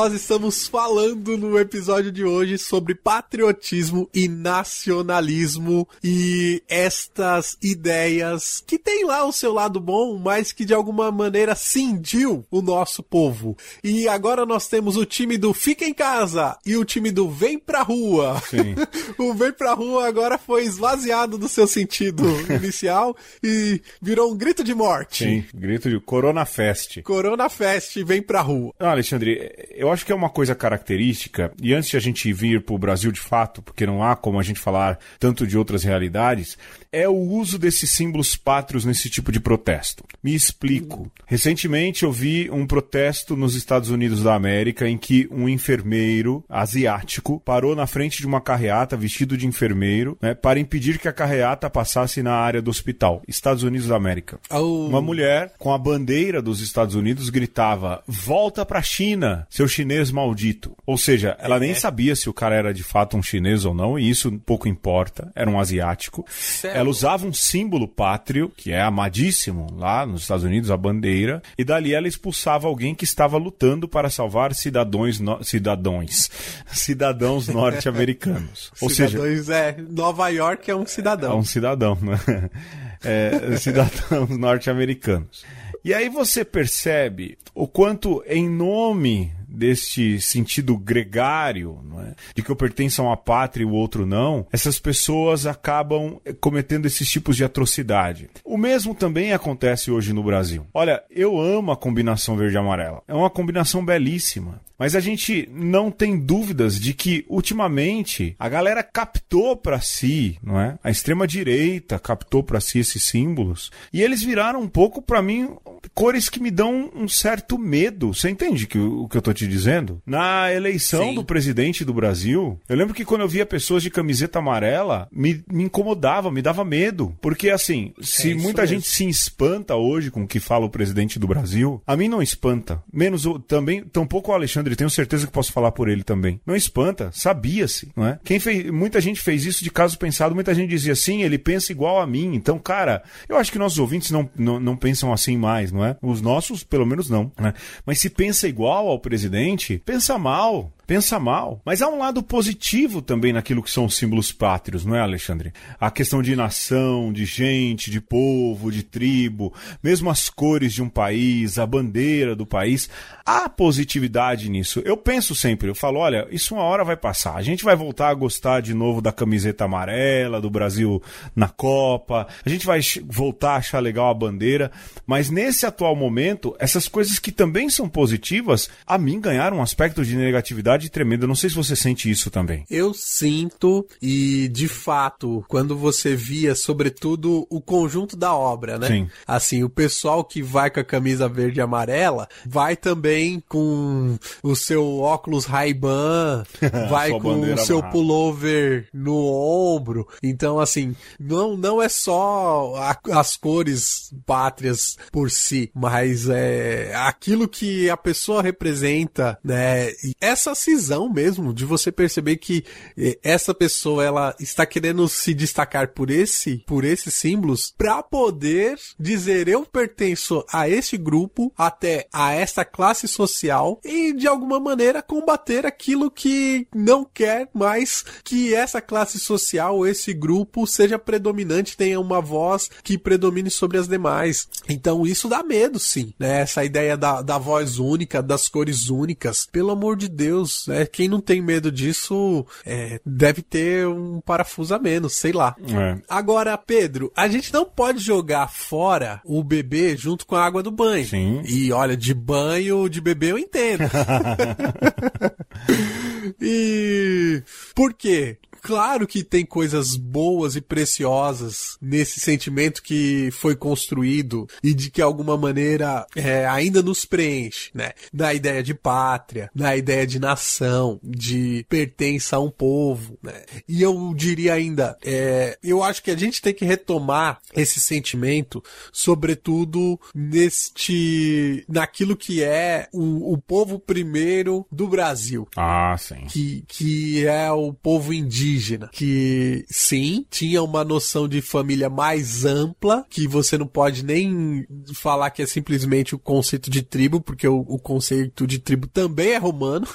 Nós estamos falando no episódio de hoje sobre patriotismo e nacionalismo e estas ideias que tem lá o seu lado bom, mas que de alguma maneira cindiu o nosso povo. E agora nós temos o time do Fica em Casa e o time do Vem Pra Rua. Sim. o Vem Pra Rua agora foi esvaziado do seu sentido inicial e virou um grito de morte. Sim, grito de Corona Fest. Corona Fest, vem pra rua. Não, Alexandre, eu acho que é uma coisa característica, e antes de a gente vir para o Brasil de fato, porque não há como a gente falar tanto de outras realidades, é o uso desses símbolos pátrios nesse tipo de protesto. Me explico. Recentemente eu vi um protesto nos Estados Unidos da América em que um enfermeiro asiático parou na frente de uma carreata vestido de enfermeiro né, para impedir que a carreata passasse na área do hospital. Estados Unidos da América. Oh. Uma mulher com a bandeira dos Estados Unidos gritava: Volta pra China, seu chinês maldito. Ou seja, ela nem sabia se o cara era de fato um chinês ou não, e isso pouco importa. Era um asiático. Ela usava um símbolo pátrio, que é amadíssimo lá nos Estados Unidos, a bandeira, e dali ela expulsava alguém que estava lutando para salvar cidadãos, no... cidadãos, cidadãos norte-americanos. Ou seja, é, Nova York é um é cidadão. um cidadão, né? É, cidadãos norte-americanos. E aí você percebe o quanto, em nome deste sentido gregário, é? de que eu pertenço a uma pátria e o outro não, essas pessoas acabam cometendo esses tipos de atrocidade. O mesmo também acontece hoje no Brasil. Olha, eu amo a combinação verde amarela. É uma combinação belíssima. Mas a gente não tem dúvidas de que, ultimamente, a galera captou para si, não é? A extrema direita captou para si esses símbolos. E eles viraram um pouco, para mim, cores que me dão um certo medo. Você entende que, o que eu tô te dizendo? Na eleição Sim. do presidente do Brasil, eu lembro que quando eu via pessoas de camiseta amarela, me, me incomodava, me dava medo. Porque, assim, se isso muita mesmo. gente se espanta hoje com o que fala o presidente do Brasil, a mim não espanta. Menos o, também, tampouco o Alexandre, tenho certeza que posso falar por ele também. Não espanta, sabia-se, não é? Quem fez, muita gente fez isso de caso pensado, muita gente dizia assim, ele pensa igual a mim. Então, cara, eu acho que nossos ouvintes não, não, não pensam assim mais, não é? Os nossos, pelo menos não, né? Mas se pensa igual ao presidente, pensa mal. Pensa mal. Mas há um lado positivo também naquilo que são os símbolos pátrios, não é, Alexandre? A questão de nação, de gente, de povo, de tribo, mesmo as cores de um país, a bandeira do país. Há positividade nisso. Eu penso sempre, eu falo, olha, isso uma hora vai passar. A gente vai voltar a gostar de novo da camiseta amarela, do Brasil na Copa. A gente vai voltar a achar legal a bandeira. Mas nesse atual momento, essas coisas que também são positivas, a mim ganharam um aspecto de negatividade tremendo. Eu não sei se você sente isso também. Eu sinto, e de fato, quando você via, sobretudo, o conjunto da obra, né? Sim. Assim, o pessoal que vai com a camisa verde e amarela vai também com o seu óculos Ray-Ban, vai com o seu amarrada. pullover no ombro. Então, assim, não, não é só a- as cores pátrias por si, mas é aquilo que a pessoa representa, né? E essa cisão mesmo de você perceber que eh, essa pessoa ela está querendo se destacar por esse, por esses símbolos para poder dizer eu pertenço a esse grupo, até a esta classe social e de alguma maneira combater aquilo que não quer mais que essa classe social esse grupo seja predominante, tenha uma voz que predomine sobre as demais. Então isso dá medo, sim, né? Essa ideia da, da voz única, das cores únicas. Pelo amor de Deus, né? Quem não tem medo disso é, deve ter um parafuso a menos, sei lá. É. Agora, Pedro, a gente não pode jogar fora o bebê junto com a água do banho. Sim. E olha, de banho, de bebê eu entendo. e por quê? Claro que tem coisas boas e preciosas nesse sentimento que foi construído e de que alguma maneira é, ainda nos preenche, né? Na ideia de pátria, na ideia de nação, de pertença a um povo, né? E eu diria ainda, é, eu acho que a gente tem que retomar esse sentimento, sobretudo neste, naquilo que é o, o povo primeiro do Brasil Ah, sim. que, que é o povo indígena, indígena, que sim, tinha uma noção de família mais ampla, que você não pode nem falar que é simplesmente o conceito de tribo, porque o, o conceito de tribo também é romano,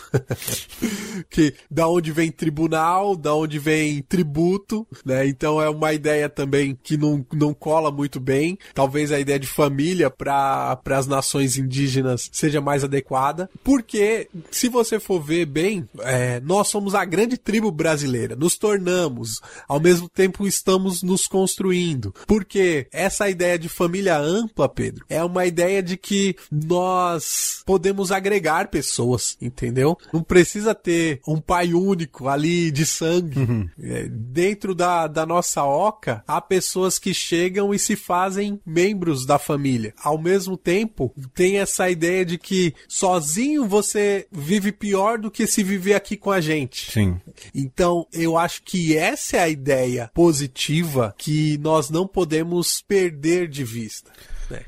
que da onde vem tribunal, da onde vem tributo, né? Então é uma ideia também que não, não cola muito bem. Talvez a ideia de família para as nações indígenas seja mais adequada, porque se você for ver bem, é, nós somos a grande tribo brasileira, nos tornamos, ao mesmo tempo estamos nos construindo, porque essa ideia de família ampla, Pedro, é uma ideia de que nós podemos agregar pessoas, entendeu? Não precisa ter um pai único ali de sangue. Uhum. É, dentro da, da nossa oca, há pessoas que chegam e se fazem membros da família. Ao mesmo tempo, tem essa ideia de que sozinho você vive pior do que se viver aqui com a gente. Sim. Então, eu acho que essa é a ideia positiva que nós não podemos perder de vista. Né?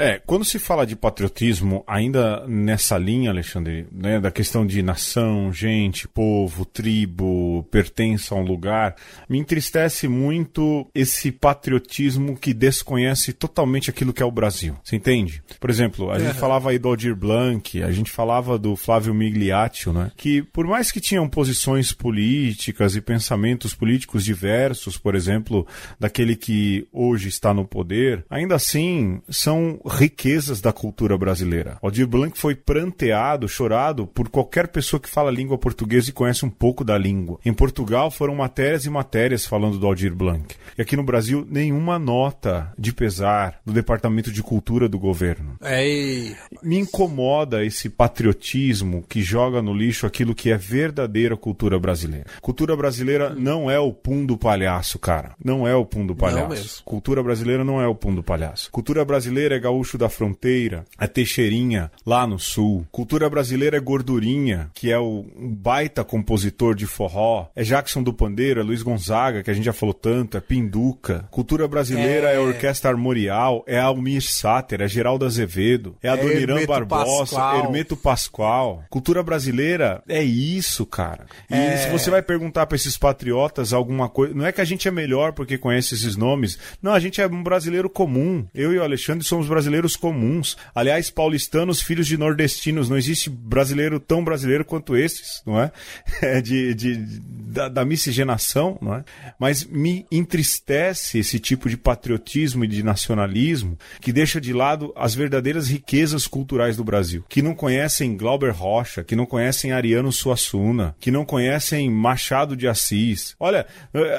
É, quando se fala de patriotismo, ainda nessa linha, Alexandre, né, da questão de nação, gente, povo, tribo, pertença a um lugar, me entristece muito esse patriotismo que desconhece totalmente aquilo que é o Brasil. Você entende? Por exemplo, a gente falava aí do Aldir Blanc, a gente falava do Flávio Migliaccio, né, que por mais que tinham posições políticas e pensamentos políticos diversos, por exemplo, daquele que hoje está no poder, ainda assim são riquezas da cultura brasileira. Aldir Blanc foi pranteado, chorado por qualquer pessoa que fala língua portuguesa e conhece um pouco da língua. Em Portugal foram matérias e matérias falando do Aldir Blanc. E aqui no Brasil, nenhuma nota de pesar do Departamento de Cultura do governo. É... Me incomoda esse patriotismo que joga no lixo aquilo que é verdadeira cultura brasileira. Cultura brasileira não é o pum do palhaço, cara. Não é o pum do palhaço. Cultura brasileira não é o pum do palhaço. Cultura brasileira é Gaúcho da Fronteira, a Teixeirinha, lá no sul. Cultura brasileira é Gordurinha, que é o baita compositor de forró. É Jackson do Pandeiro, é Luiz Gonzaga, que a gente já falou tanto, é Pinduca. Cultura brasileira é, é Orquestra Armorial, é Almir Sater, é Geraldo Azevedo, é Adoniran é Barbosa, Pascoal. Hermeto Pascoal. Cultura brasileira é isso, cara. E é... se você vai perguntar para esses patriotas alguma coisa, não é que a gente é melhor porque conhece esses nomes. Não, a gente é um brasileiro comum. Eu e o Alexandre somos brasileiros brasileiros comuns. Aliás, paulistanos, filhos de nordestinos. Não existe brasileiro tão brasileiro quanto esses, não é? é de, de, da, da miscigenação, não é? Mas me entristece esse tipo de patriotismo e de nacionalismo que deixa de lado as verdadeiras riquezas culturais do Brasil. Que não conhecem Glauber Rocha, que não conhecem Ariano Suassuna, que não conhecem Machado de Assis. Olha,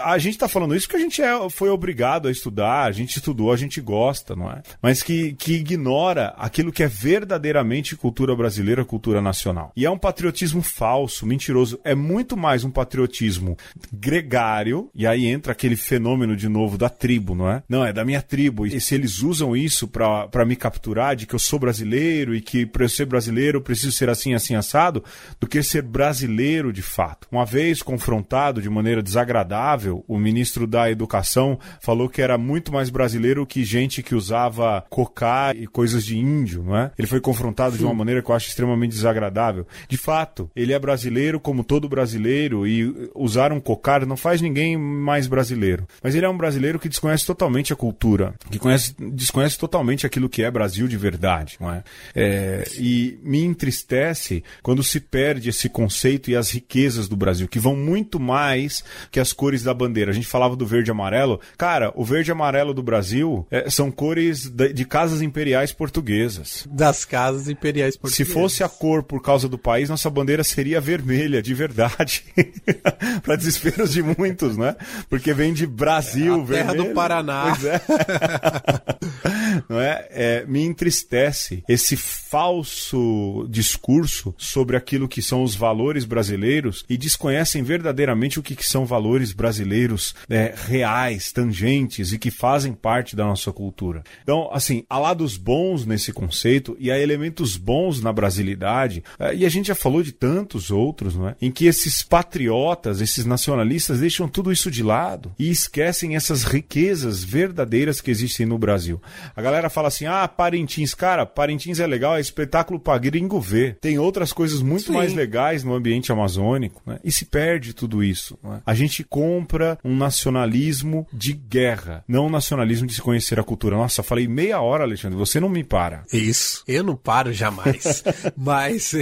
a gente está falando isso porque a gente é, foi obrigado a estudar, a gente estudou, a gente gosta, não é? Mas que, que ignora aquilo que é verdadeiramente cultura brasileira, cultura nacional. E é um patriotismo falso, mentiroso. É muito mais um patriotismo gregário, e aí entra aquele fenômeno de novo da tribo, não é? Não, é da minha tribo. E se eles usam isso para me capturar de que eu sou brasileiro e que para eu ser brasileiro eu preciso ser assim, assim, assado, do que ser brasileiro de fato. Uma vez confrontado de maneira desagradável, o ministro da Educação falou que era muito mais brasileiro que gente que usava cocaína e coisas de índio, não é? Ele foi confrontado Sim. de uma maneira que eu acho extremamente desagradável. De fato, ele é brasileiro como todo brasileiro e usar um cocar não faz ninguém mais brasileiro. Mas ele é um brasileiro que desconhece totalmente a cultura, que conhece, desconhece totalmente aquilo que é Brasil de verdade, não é? é e me entristece quando se perde esse conceito e as riquezas do Brasil, que vão muito mais que as cores da bandeira. A gente falava do verde e amarelo. Cara, o verde e amarelo do Brasil é, são cores de, de casas imperiais portuguesas. Das casas imperiais portuguesas. Se fosse a cor por causa do país, nossa bandeira seria vermelha, de verdade. Para desesperos de muitos, né? Porque vem de Brasil, é, a terra vermelho. do Paraná. Pois é. Não é? é? Me entristece esse falso discurso sobre aquilo que são os valores brasileiros e desconhecem verdadeiramente o que, que são valores brasileiros é, reais, tangentes e que fazem parte da nossa cultura. Então, assim, há lados bons nesse conceito e há elementos bons na brasilidade, é, e a gente já falou de tantos outros, não é? Em que esses patriotas, esses nacionalistas deixam tudo isso de lado e esquecem essas riquezas verdadeiras que existem no Brasil. A galera fala assim: ah, Parintins. Cara, Parintins é legal, é espetáculo pra gringo ver. Tem outras coisas muito Sim. mais legais no ambiente amazônico, né? E se perde tudo isso. né? A gente compra um nacionalismo de guerra, não um nacionalismo de se conhecer a cultura. Nossa, falei meia hora, Alexandre, você não me para. Isso. Eu não paro jamais. Mas,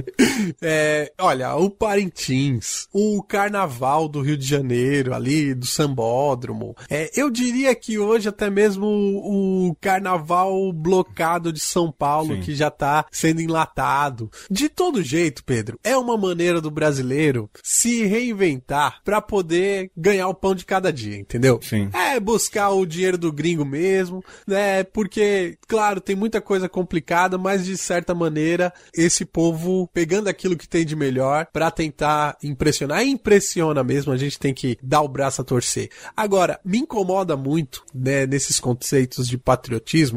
é, olha, o Parintins, o Carnaval do Rio de Janeiro, ali do Sambódromo. É, eu diria que hoje até mesmo o Carnaval blocado de São Paulo, Sim. que já tá sendo enlatado. De todo jeito, Pedro, é uma maneira do brasileiro se reinventar pra poder ganhar o pão de cada dia, entendeu? Sim. É buscar o dinheiro do gringo mesmo, né? Porque, claro, tem muita coisa complicada, mas de certa maneira, esse povo pegando aquilo que tem de melhor pra tentar impressionar. E impressiona mesmo, a gente tem que dar o braço a torcer. Agora, me incomoda muito, né, nesses conceitos de patriotismo,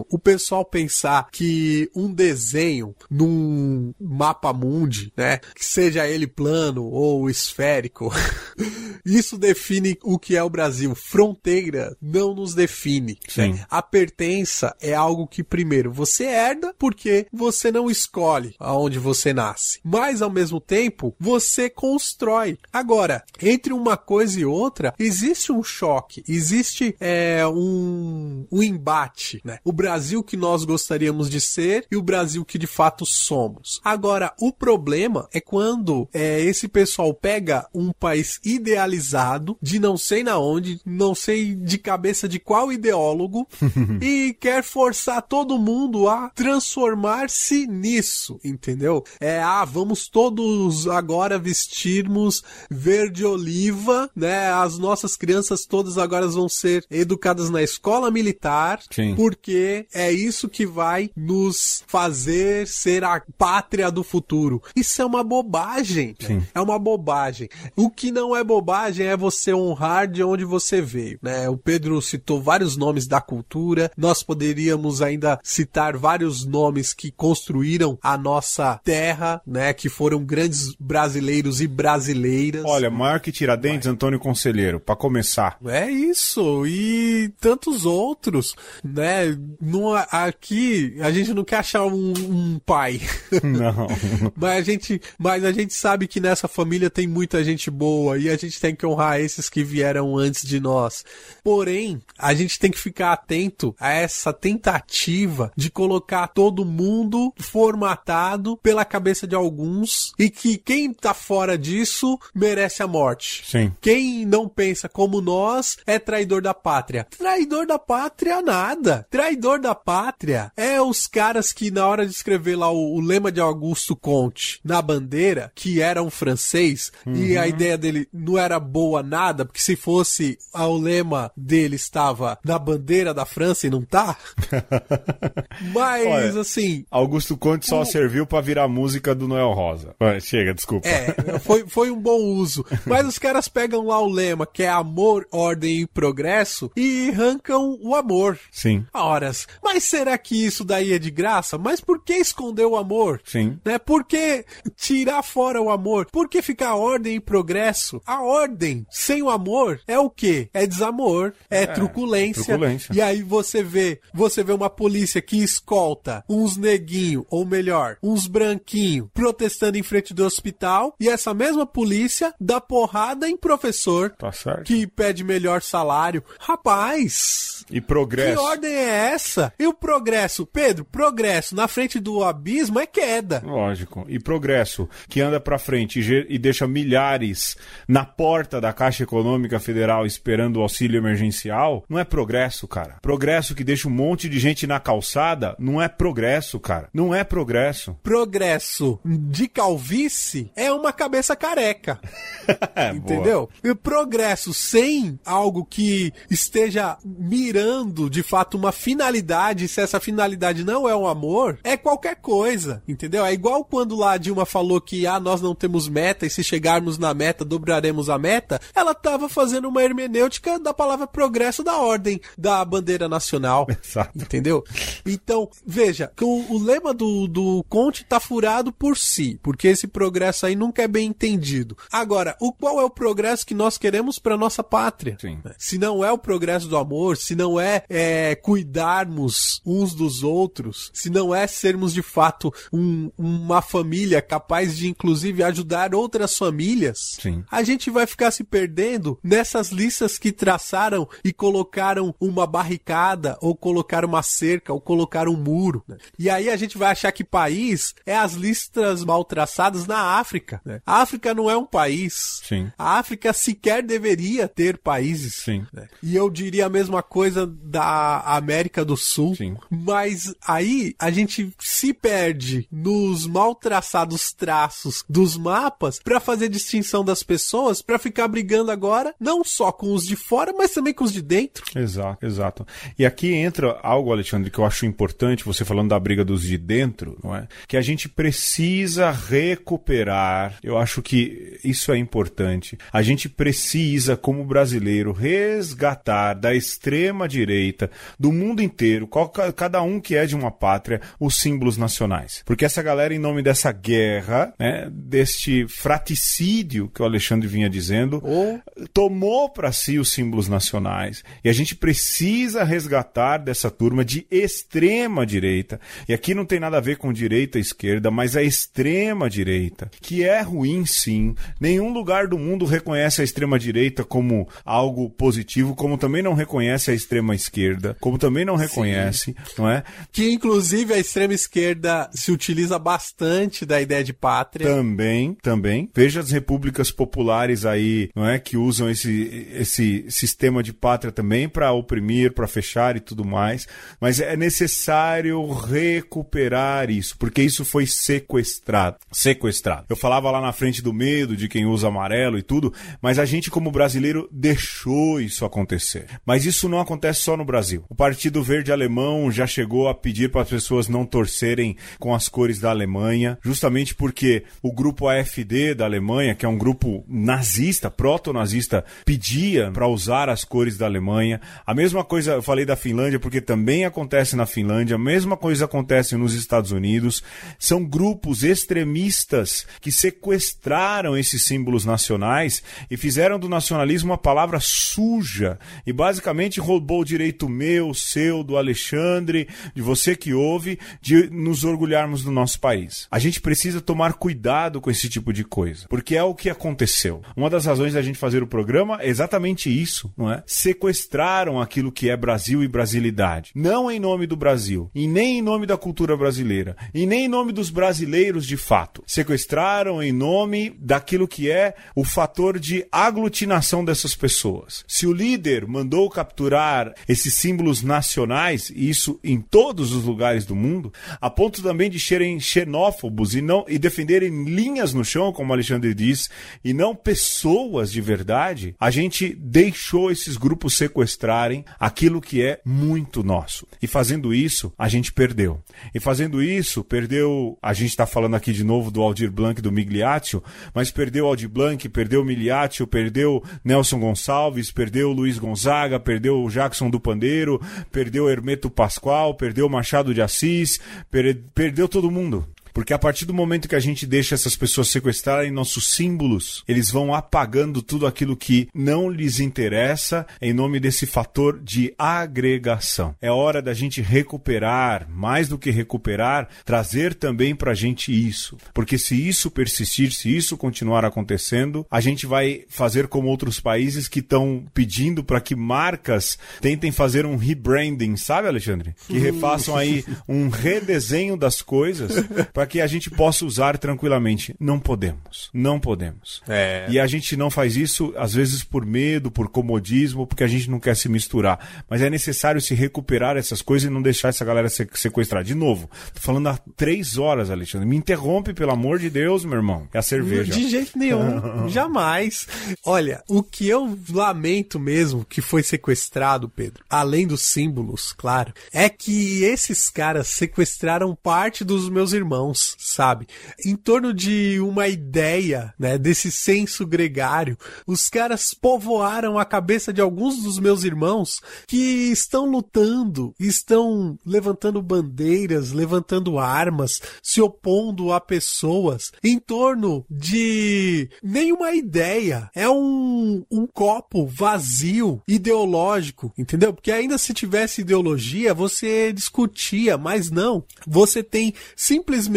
o pessoal pensar que um desenho num mapa mundi, né, que seja ele plano ou esférico, isso define o que é o Brasil. Fronteira não nos define. Sim. A pertença é algo que, primeiro, você herda porque você não escolhe aonde você nasce. Mas, ao mesmo tempo, você constrói. Agora, entre uma coisa e outra, existe um choque, existe é, um, um embate. Né? O Brasil que nós gostaríamos de ser e o Brasil que de fato somos. Agora, o problema é quando é, esse pessoal pega um país idealizado, de não sei na onde, não sei de cabeça de qual ideólogo, e quer forçar todo mundo a transformar-se nisso, entendeu? É, ah, vamos todos agora vestirmos verde oliva, né? As nossas crianças todas agora vão ser educadas na escola militar, Sim. Porque é isso que vai nos fazer ser a pátria do futuro. Isso é uma bobagem. Sim. É uma bobagem. O que não é bobagem é você honrar de onde você veio, né? O Pedro citou vários nomes da cultura. Nós poderíamos ainda citar vários nomes que construíram a nossa terra, né? Que foram grandes brasileiros e brasileiras. Olha, Mark Tiradentes, Antônio Conselheiro, pra começar. É isso, e tantos outros, né? Não, aqui a gente não quer achar um, um pai, Não. mas a gente, mas a gente sabe que nessa família tem muita gente boa e a gente tem que honrar esses que vieram antes de nós. Porém, a gente tem que ficar atento a essa tentativa de colocar todo mundo formatado pela cabeça de alguns e que quem tá fora disso merece a morte. Sim. Quem não pensa como nós é traidor da pátria. Traidor da pátria nada. Traidor da pátria é os caras que na hora de escrever lá o, o lema de Augusto Conte na bandeira, que era um francês, e a ideia dele não era boa nada, porque se fosse ah, o lema dele estava na bandeira da França e não tá. Mas Olha, assim, Augusto Conte só O- serviu pra virar música do Noel Rosa. Chega, desculpa. É, foi, foi um bom uso. Mas os caras pegam lá o lema, que é amor, ordem e progresso, e arrancam o amor. Sim. Horas. Mas será que isso daí é de graça? Mas por que esconder o amor? Sim. Né? Por que tirar fora o amor? Por que ficar ordem e progresso? A ordem sem o amor é o quê? É desamor, é, truculência. truculência. E aí você vê, você vê uma polícia que escolta uns neguinho, ou melhor, uns branquinho protestando em frente do hospital, e essa mesma polícia dá porrada em professor Tá que pede melhor salário. Rapaz, E progresso. que ordem é essa? E o progresso? Pedro, progresso na frente do abismo é queda. Lógico. E progresso, que anda pra frente e, e deixa milhares na porta da Caixa Econômica Federal esperando o auxílio emergencial, não é progresso, cara. Progresso que deixa um monte de gente na calçada, não é progresso, cara. Não é progresso. Progresso de calvície é uma cabeça careca. É. Entendeu? E o progresso sem algo que esteja mirando de fato uma finalidade, se essa finalidade não é o amor, é qualquer coisa, entendeu? É igual quando lá a Dilma falou que ah, nós não temos meta e se chegarmos na meta dobraremos a meta, ela tava fazendo uma hermenêutica da palavra progresso da ordem da bandeira nacional. Exato. Entendeu? Então, veja, que o, o lema do, do Conte tá furado por si, porque esse progresso aí nunca é bem entendido. Agora, o qual é o progresso que nós queremos para nossa pátria? Sim. Se não é o progresso do amor, se não é, é, cuidarmos uns dos outros, se não é sermos de fato um- uma família capaz de inclusive ajudar outras famílias, Sim. a gente vai ficar se perdendo nessas listas que traçaram e colocaram uma barricada, ou colocaram uma cerca, ou colocaram um muro. né? E aí a gente vai achar que país é as listas mal traçadas na África. né? A África não é um país. Sim. A África sequer deveria ter países. Sim. né? E eu diria a mesma coisa da América do Sul. Sim. Mas aí a gente se perde nos mal traçados traços dos mapas pra fazer distinção das pessoas, pra ficar brigando agora não só com os de fora, mas também com os de dentro. Exato, exato. E aqui entra algo, Alexandre, que eu acho importante, você falando da briga dos de dentro, não é? Que a gente precisa recuperar. Eu acho que isso é importante. A gente precisa, como brasileiro, resgatar da extrema direita, do mundo inteiro, qual- cada um que é de uma pátria, os símbolos nacionais. Porque essa galera, em nome dessa guerra, né, deste fraticídio que o Alexandre vinha dizendo, Ou tomou para si os símbolos nacionais e a gente precisa resgatar dessa turma de extrema direita. E aqui não tem nada a ver com direita e esquerda, mas a extrema direita, que é ruim sim. Nenhum lugar do mundo reconhece a extrema direita como algo positivo, como também não reconhece a extrema esquerda, como também não reconhece, não é? que inclusive a extrema esquerda se utiliza bastante da ideia de pátria. Também, também. Veja as repúblicas populares aí, não é, que usam esse, esse sistema de pátria também para oprimir, para fechar e tudo mais. Mas é necessário recuperar isso, porque isso foi sequestrado. Sequestrado. Eu falava lá na frente do medo de quem usa amarelo e tudo, mas a gente como brasileiro deixou isso acontecer. Mas isso não acontece só no Brasil. O Partido Verde Alemão já chegou a pedir para as pessoas não torcerem com as cores da Alemanha, justamente porque o grupo AfD da Alemanha, que é um grupo nazista, proto-nazista, pedia para usar as cores da Alemanha. A mesma coisa eu falei da Finlândia, porque também acontece na Finlândia, a mesma coisa acontece nos Estados Unidos. São grupos extremistas que sequestraram esses símbolos nacionais e fizeram do nacionalismo uma palavra suja e basicamente roubou o direito meu, seu, do Alexandre, de você que ouve, de nos orgulharmos do nosso país. A gente precisa tomar cuidado com esse tipo de coisa, porque é o que aconteceu. Uma das razões da gente fazer o programa é exatamente isso, não é? Sequestraram aquilo que é Brasil e brasilidade. Não em nome do Brasil, e nem em nome da cultura brasileira, e nem em nome dos brasileiros de fato. Sequestraram em nome daquilo que é o fator de aglutinação dessas pessoas. Se o líder mandou capturar esses símbolos nacionais, e isso em todos os lugares do mundo, a ponto também de serem xenófobos e não e defenderem linhas no chão, como Alexandre diz, e não pessoas de verdade, a gente deixou esses grupos sequestrarem aquilo que é muito nosso. E fazendo isso, a gente perdeu. E fazendo isso, perdeu. A gente está falando aqui de novo do Aldir Blanc e do Migliaccio, mas perdeu Aldir Blanc, perdeu Migliaccio, perdeu Nelson Gonçalves, perdeu Luiz Gonzaga, perdeu o Jackson do Pandeiro, perdeu Hermeto Pascoal, perdeu Machado de Assis, per- perdeu todo mundo. Porque a partir do momento que a gente deixa essas pessoas sequestrarem nossos símbolos, eles vão apagando tudo aquilo que não lhes interessa em nome desse fator de agregação. É hora da gente recuperar, mais do que recuperar, trazer também pra gente isso. Porque se isso persistir, se isso continuar acontecendo, a gente vai fazer como outros países que estão pedindo para que marcas tentem fazer um rebranding, sabe, Alexandre? Que refaçam aí um redesenho das coisas para que a gente possa usar tranquilamente. Não podemos. Não podemos. É. E a gente não faz isso, às vezes, por medo, por comodismo, porque a gente não quer se misturar. Mas é necessário se recuperar essas coisas e não deixar essa galera se sequestrar. De novo, tô falando há três horas, Alexandre. Me interrompe, pelo amor de Deus, meu irmão. É a cerveja. De jeito nenhum, jamais. Olha, o que eu lamento mesmo que foi sequestrado, Pedro, além dos símbolos, claro, é que esses caras sequestraram parte dos meus irmãos. Sabe? Em torno de uma ideia, né, desse senso gregário, os caras povoaram a cabeça de alguns dos meus irmãos que estão lutando, estão levantando bandeiras, levantando armas, se opondo a pessoas em torno de nenhuma ideia. É um, um copo vazio, ideológico, entendeu? Porque ainda se tivesse ideologia, você discutia, mas não. Você tem simplesmente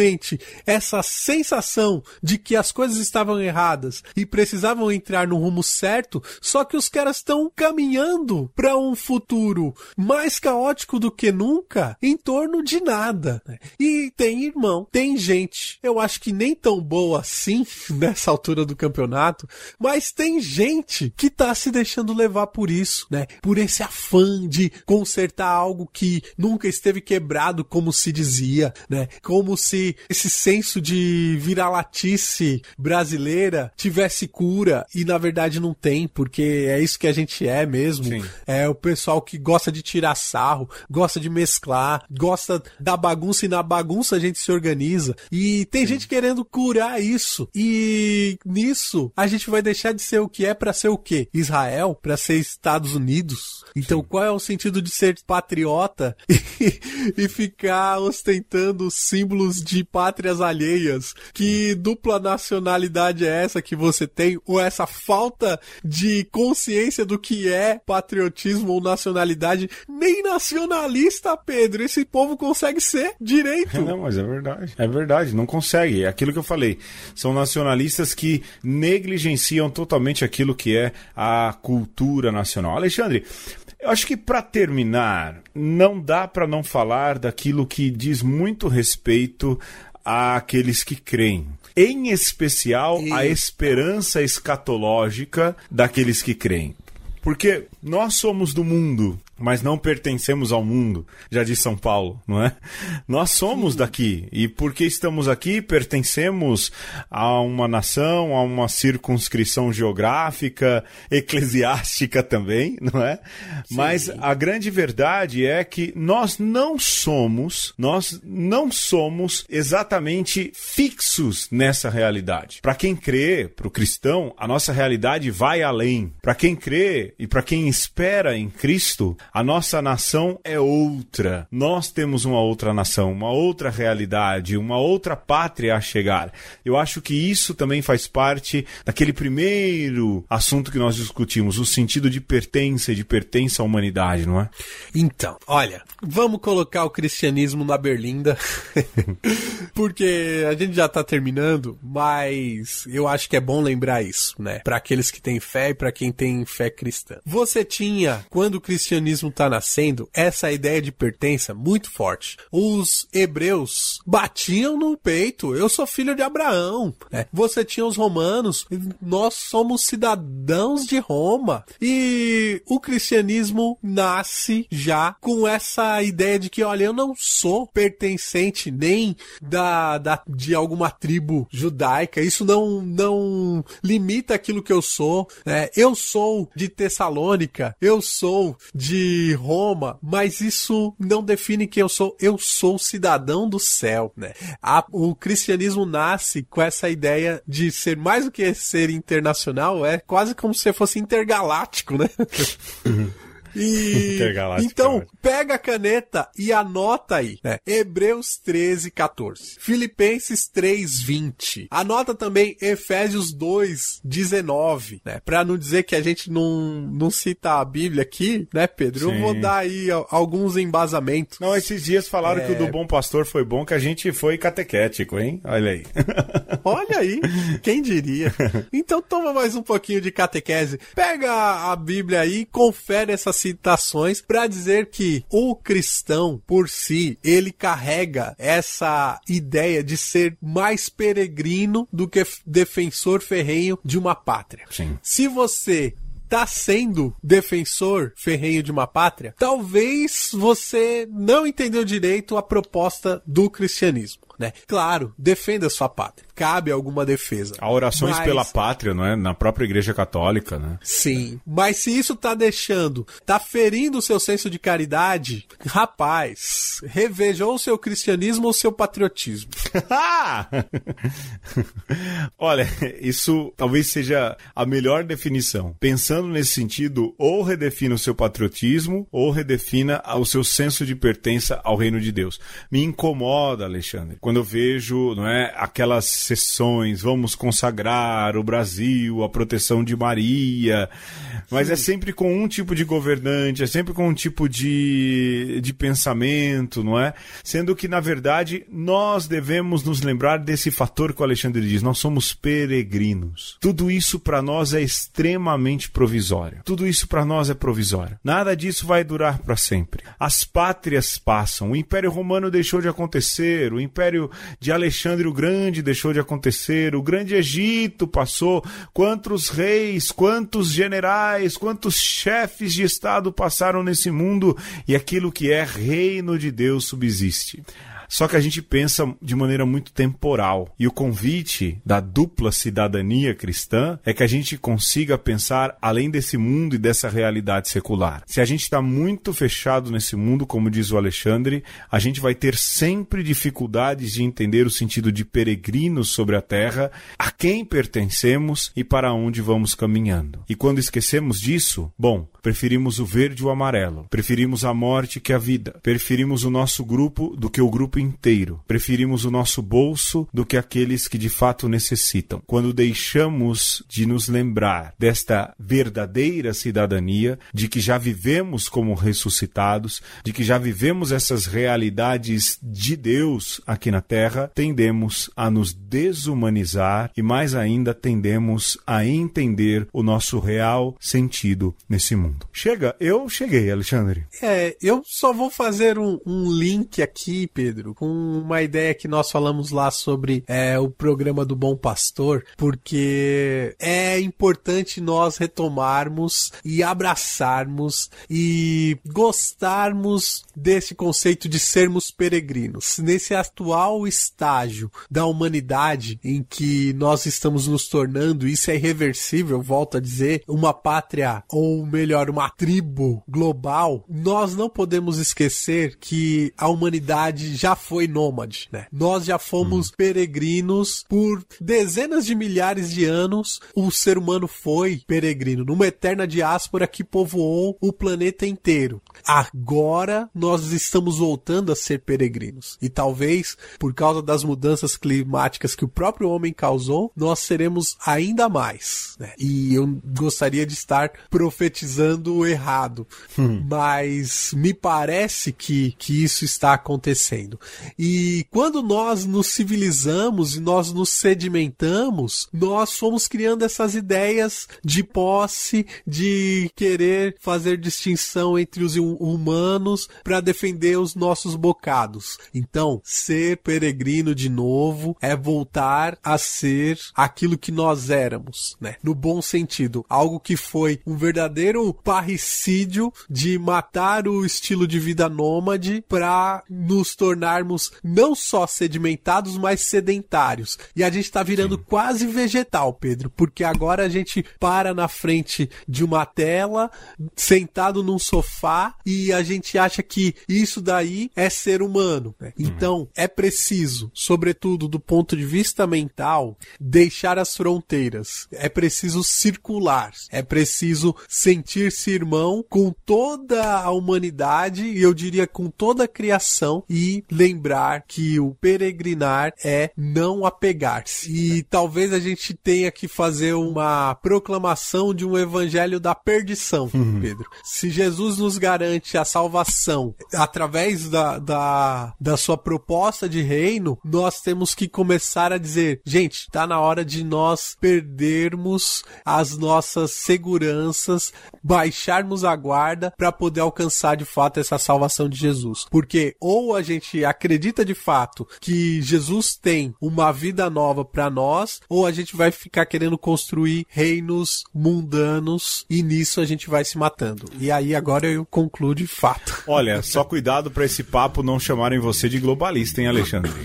essa sensação de que as coisas estavam erradas e precisavam entrar no rumo certo, só que os caras estão caminhando para um futuro mais caótico do que nunca em torno de nada. né? E tem irmão, tem gente, eu acho que nem tão boa assim nessa altura do campeonato, mas tem gente que tá se deixando levar por isso, né? Por esse afã de consertar algo que nunca esteve quebrado, como se dizia, né? Como se esse senso de viralatice brasileira tivesse cura e na verdade não tem, porque é isso que a gente é mesmo. Sim. É o pessoal que gosta de tirar sarro, gosta de mesclar, gosta da bagunça e na bagunça a gente se organiza. E tem gente querendo curar isso. E nisso a gente vai deixar de ser o que é pra ser o quê? Israel pra ser Estados Unidos. Então qual é o sentido de ser patriota e, e ficar ostentando símbolos de pátrias alheias? Que dupla nacionalidade é essa que você tem? Ou essa falta de consciência do que é patriotismo ou nacionalidade? Nem nacionalista, Pedro, esse povo consegue ser direito. Não, mas é verdade. É verdade, não consegue. É aquilo que eu falei. São nacionalistas que negligenciam totalmente aquilo que é a cultura nacional. Alexandre, eu acho que para terminar, não dá para não falar daquilo que diz muito respeito àqueles que creem. Em especial, a Eita. esperança escatológica daqueles que creem. Porque nós somos do mundo, mas não pertencemos ao mundo, já diz São Paulo, não é? Nós somos daqui e porque estamos aqui pertencemos a uma nação, a uma circunscrição geográfica, eclesiástica também, não é? Mas a grande verdade é que nós não somos, nós não somos exatamente fixos nessa realidade. Para quem crê, para o cristão, a nossa realidade vai além. Para quem crê e para quem espera em Cristo, a nossa nação é outra. Nós temos uma outra nação, uma outra realidade, uma outra pátria a chegar. Eu acho que isso também faz parte daquele primeiro assunto que nós discutimos, o sentido de pertença de pertença à humanidade, não é? Então, olha, vamos colocar o cristianismo na berlinda, porque a gente já tá terminando, mas eu acho que é bom lembrar isso, né? Para aqueles que têm fé e para quem tem fé cristã. Você tinha, quando o cristianismo tá nascendo, essa ideia de pertença muito forte. Os hebreus batiam no peito, eu sou filho de Abraão, né? Você tinha os romanos, nós somos cidadãos de Roma. E o cristianismo nasce já com essa ideia de que, olha, eu não sou pertencente nem da, da de alguma tribo judaica. Isso não não limita aquilo que eu sou. né? eu sou de Tessalônica, eu sou de Roma, mas isso não define quem eu sou. Eu sou cidadão do céu, né? A- o cristianismo nasce com essa ideia de ser mais do que ser internacional, é quase como se fosse intergaláctico, né? E então, é. pega a caneta e anota aí, né? Hebreus 13, 14. Filipenses 3, 20. Anota também Efésios 2, 19, né? Pra não dizer que a gente não, não cita a Bíblia aqui, né, Pedro? Eu Sim. vou dar aí alguns embasamentos. Não, esses dias falaram É. que o do bom pastor foi bom, que a gente foi catequético, hein? Olha aí. Olha aí, quem diria? Então toma mais um pouquinho de catequese. Pega a Bíblia aí e confere essas citações para dizer que o cristão por si, ele carrega essa ideia de ser mais peregrino do que defensor ferrenho de uma pátria. Sim. Se você tá sendo defensor ferrenho de uma pátria, talvez você não entendeu direito a proposta do cristianismo. Né? Claro, defenda sua pátria. Cabe alguma defesa. Há orações Mas- pela pátria, não é? Na própria Igreja Católica, né? Sim. Mas se isso tá deixando, tá ferindo o seu senso de caridade, rapaz, reveja ou o seu cristianismo ou o seu patriotismo. Olha, isso talvez seja a melhor definição. Pensando nesse sentido, ou redefina o seu patriotismo, ou redefina o seu senso de pertença ao reino de Deus. Me incomoda, Alexandre, quando eu vejo, não é, aquelas sessões, vamos consagrar o Brasil, a proteção de Maria, mas é sempre com um tipo de governante, é sempre com um tipo de, de pensamento, não é? Sendo que, na verdade, nós devemos nos lembrar desse fator que o Alexandre diz: nós somos peregrinos. Tudo isso para nós é extremamente provisório. Tudo isso para nós é provisório. Nada disso vai durar para sempre. As pátrias passam. O Império Romano deixou de acontecer, o Império de Alexandre o Grande deixou de acontecer, o Grande Egito passou. Quantos reis, quantos generais, quantos chefes de Estado passaram nesse mundo e aquilo que é reino de Deus subsiste. Só que a gente pensa de maneira muito temporal. E o convite da dupla cidadania cristã é que a gente consiga pensar além desse mundo e dessa realidade secular. Se a gente está muito fechado nesse mundo, como diz o Alexandre, a gente vai ter sempre dificuldades de entender o sentido de peregrinos sobre a terra, a quem pertencemos e para onde vamos caminhando. E quando esquecemos disso, bom, preferimos o verde e o amarelo, preferimos a morte que a vida, preferimos o nosso grupo do que o grupo inteiro, preferimos o nosso bolso do que aqueles que de fato necessitam. Quando deixamos de nos lembrar desta verdadeira cidadania, de que já vivemos como ressuscitados, de que já vivemos essas realidades de Deus aqui na terra, tendemos a nos desumanizar e mais ainda tendemos a entender o nosso real sentido nesse mundo. Chega, eu cheguei, Alexandre. É, eu só vou fazer um, um link aqui, Pedro, com uma ideia que nós falamos lá sobre é, o programa do Bom Pastor, porque é importante nós retomarmos e abraçarmos e gostarmos desse conceito de sermos peregrinos. Nesse atual estágio da humanidade em que nós estamos nos tornando, isso é irreversível, volto a dizer, uma pátria, ou melhor, uma tribo global, nós não podemos esquecer que a humanidade já foi nômade, né? Nós já fomos peregrinos por dezenas de milhares de anos. O ser humano foi peregrino numa eterna diáspora que povoou o planeta inteiro. Agora nós estamos voltando a ser peregrinos. E talvez por causa das mudanças climáticas que o próprio homem causou, nós seremos ainda mais. né? E eu gostaria de estar profetizando errado, mas me parece que, que isso está acontecendo. E quando nós nos civilizamos e nós nos sedimentamos, nós fomos criando essas ideias de posse, de querer fazer distinção entre os hu- humanos para defender os nossos bocados. Então, ser peregrino de novo é voltar a ser aquilo que nós éramos, né? No bom sentido, algo que foi um verdadeiro parricídio de matar o estilo de vida nômade para nos tornarmos não só sedimentados, mas sedentários. E a gente tá virando quase vegetal, Pedro, porque agora a gente para na frente de uma tela, sentado num sofá, e a gente acha que isso daí é ser humano. né? Então, é preciso, sobretudo do ponto de vista mental, deixar as fronteiras. É preciso circular. É preciso sentir-se irmão com toda a humanidade, e eu diria com toda a criação, e lembrar que o peregrinar é não apegar-se. E talvez a gente tenha que fazer uma proclamação de um evangelho da perdição, Pedro. Se Jesus nos garante a salvação através da, da, da sua proposta de reino, nós temos que começar a dizer, gente, tá na hora de nós perdermos as nossas seguranças, baixarmos a guarda para poder alcançar de fato essa salvação de Jesus. Porque ou a gente acredita de fato que Jesus tem uma vida nova para nós, ou a gente vai ficar querendo construir reinos mundanos e nisso a gente vai se matando. E aí agora eu concluo de fato. Olha, só cuidado para esse papo não chamarem você de globalista, hein, Alexandre?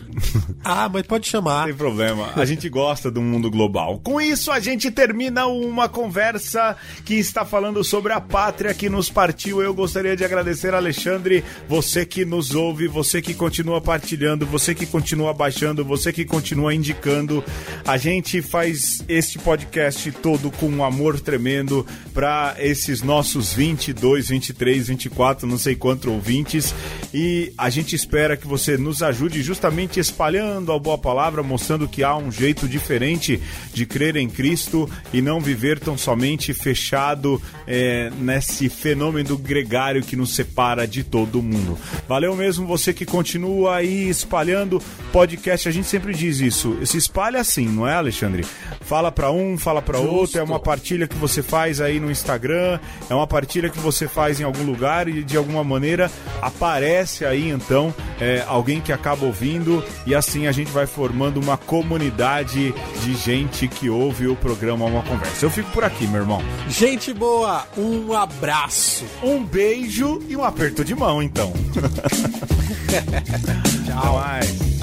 Ah, mas pode chamar. Sem problema. A gente gosta do mundo global. Com isso, a gente termina uma conversa que está falando sobre a pátria que nos partiu. Eu gostaria de agradecer, Alexandre, você que nos ouve, você que continua partilhando, você que continua baixando, você que continua indicando. A gente faz este podcast todo com um amor tremendo para esses nossos 22, 23, 24, não sei quantos ouvintes. E a gente espera que você nos ajude justamente espalhando a boa palavra, mostrando que há um jeito diferente de crer em Cristo e não viver tão somente fechado é, nesse fenômeno gregário que nos separa de todo mundo. Valeu mesmo você que continua aí espalhando podcast. A gente sempre diz isso. Se espalha assim, não é, Alexandre? Fala para um, fala para outro. É uma partilha que você faz aí no Instagram, é uma partilha que você faz em algum lugar e de alguma maneira aparece aí então é, alguém que acaba ouvindo e assim a gente vai formando uma comunidade de gente que ouve o programa Uma Conversa. Eu fico por aqui, meu irmão. Gente boa, um abraço. Um beijo e um aperto de mão, então. Tchau. Até mais.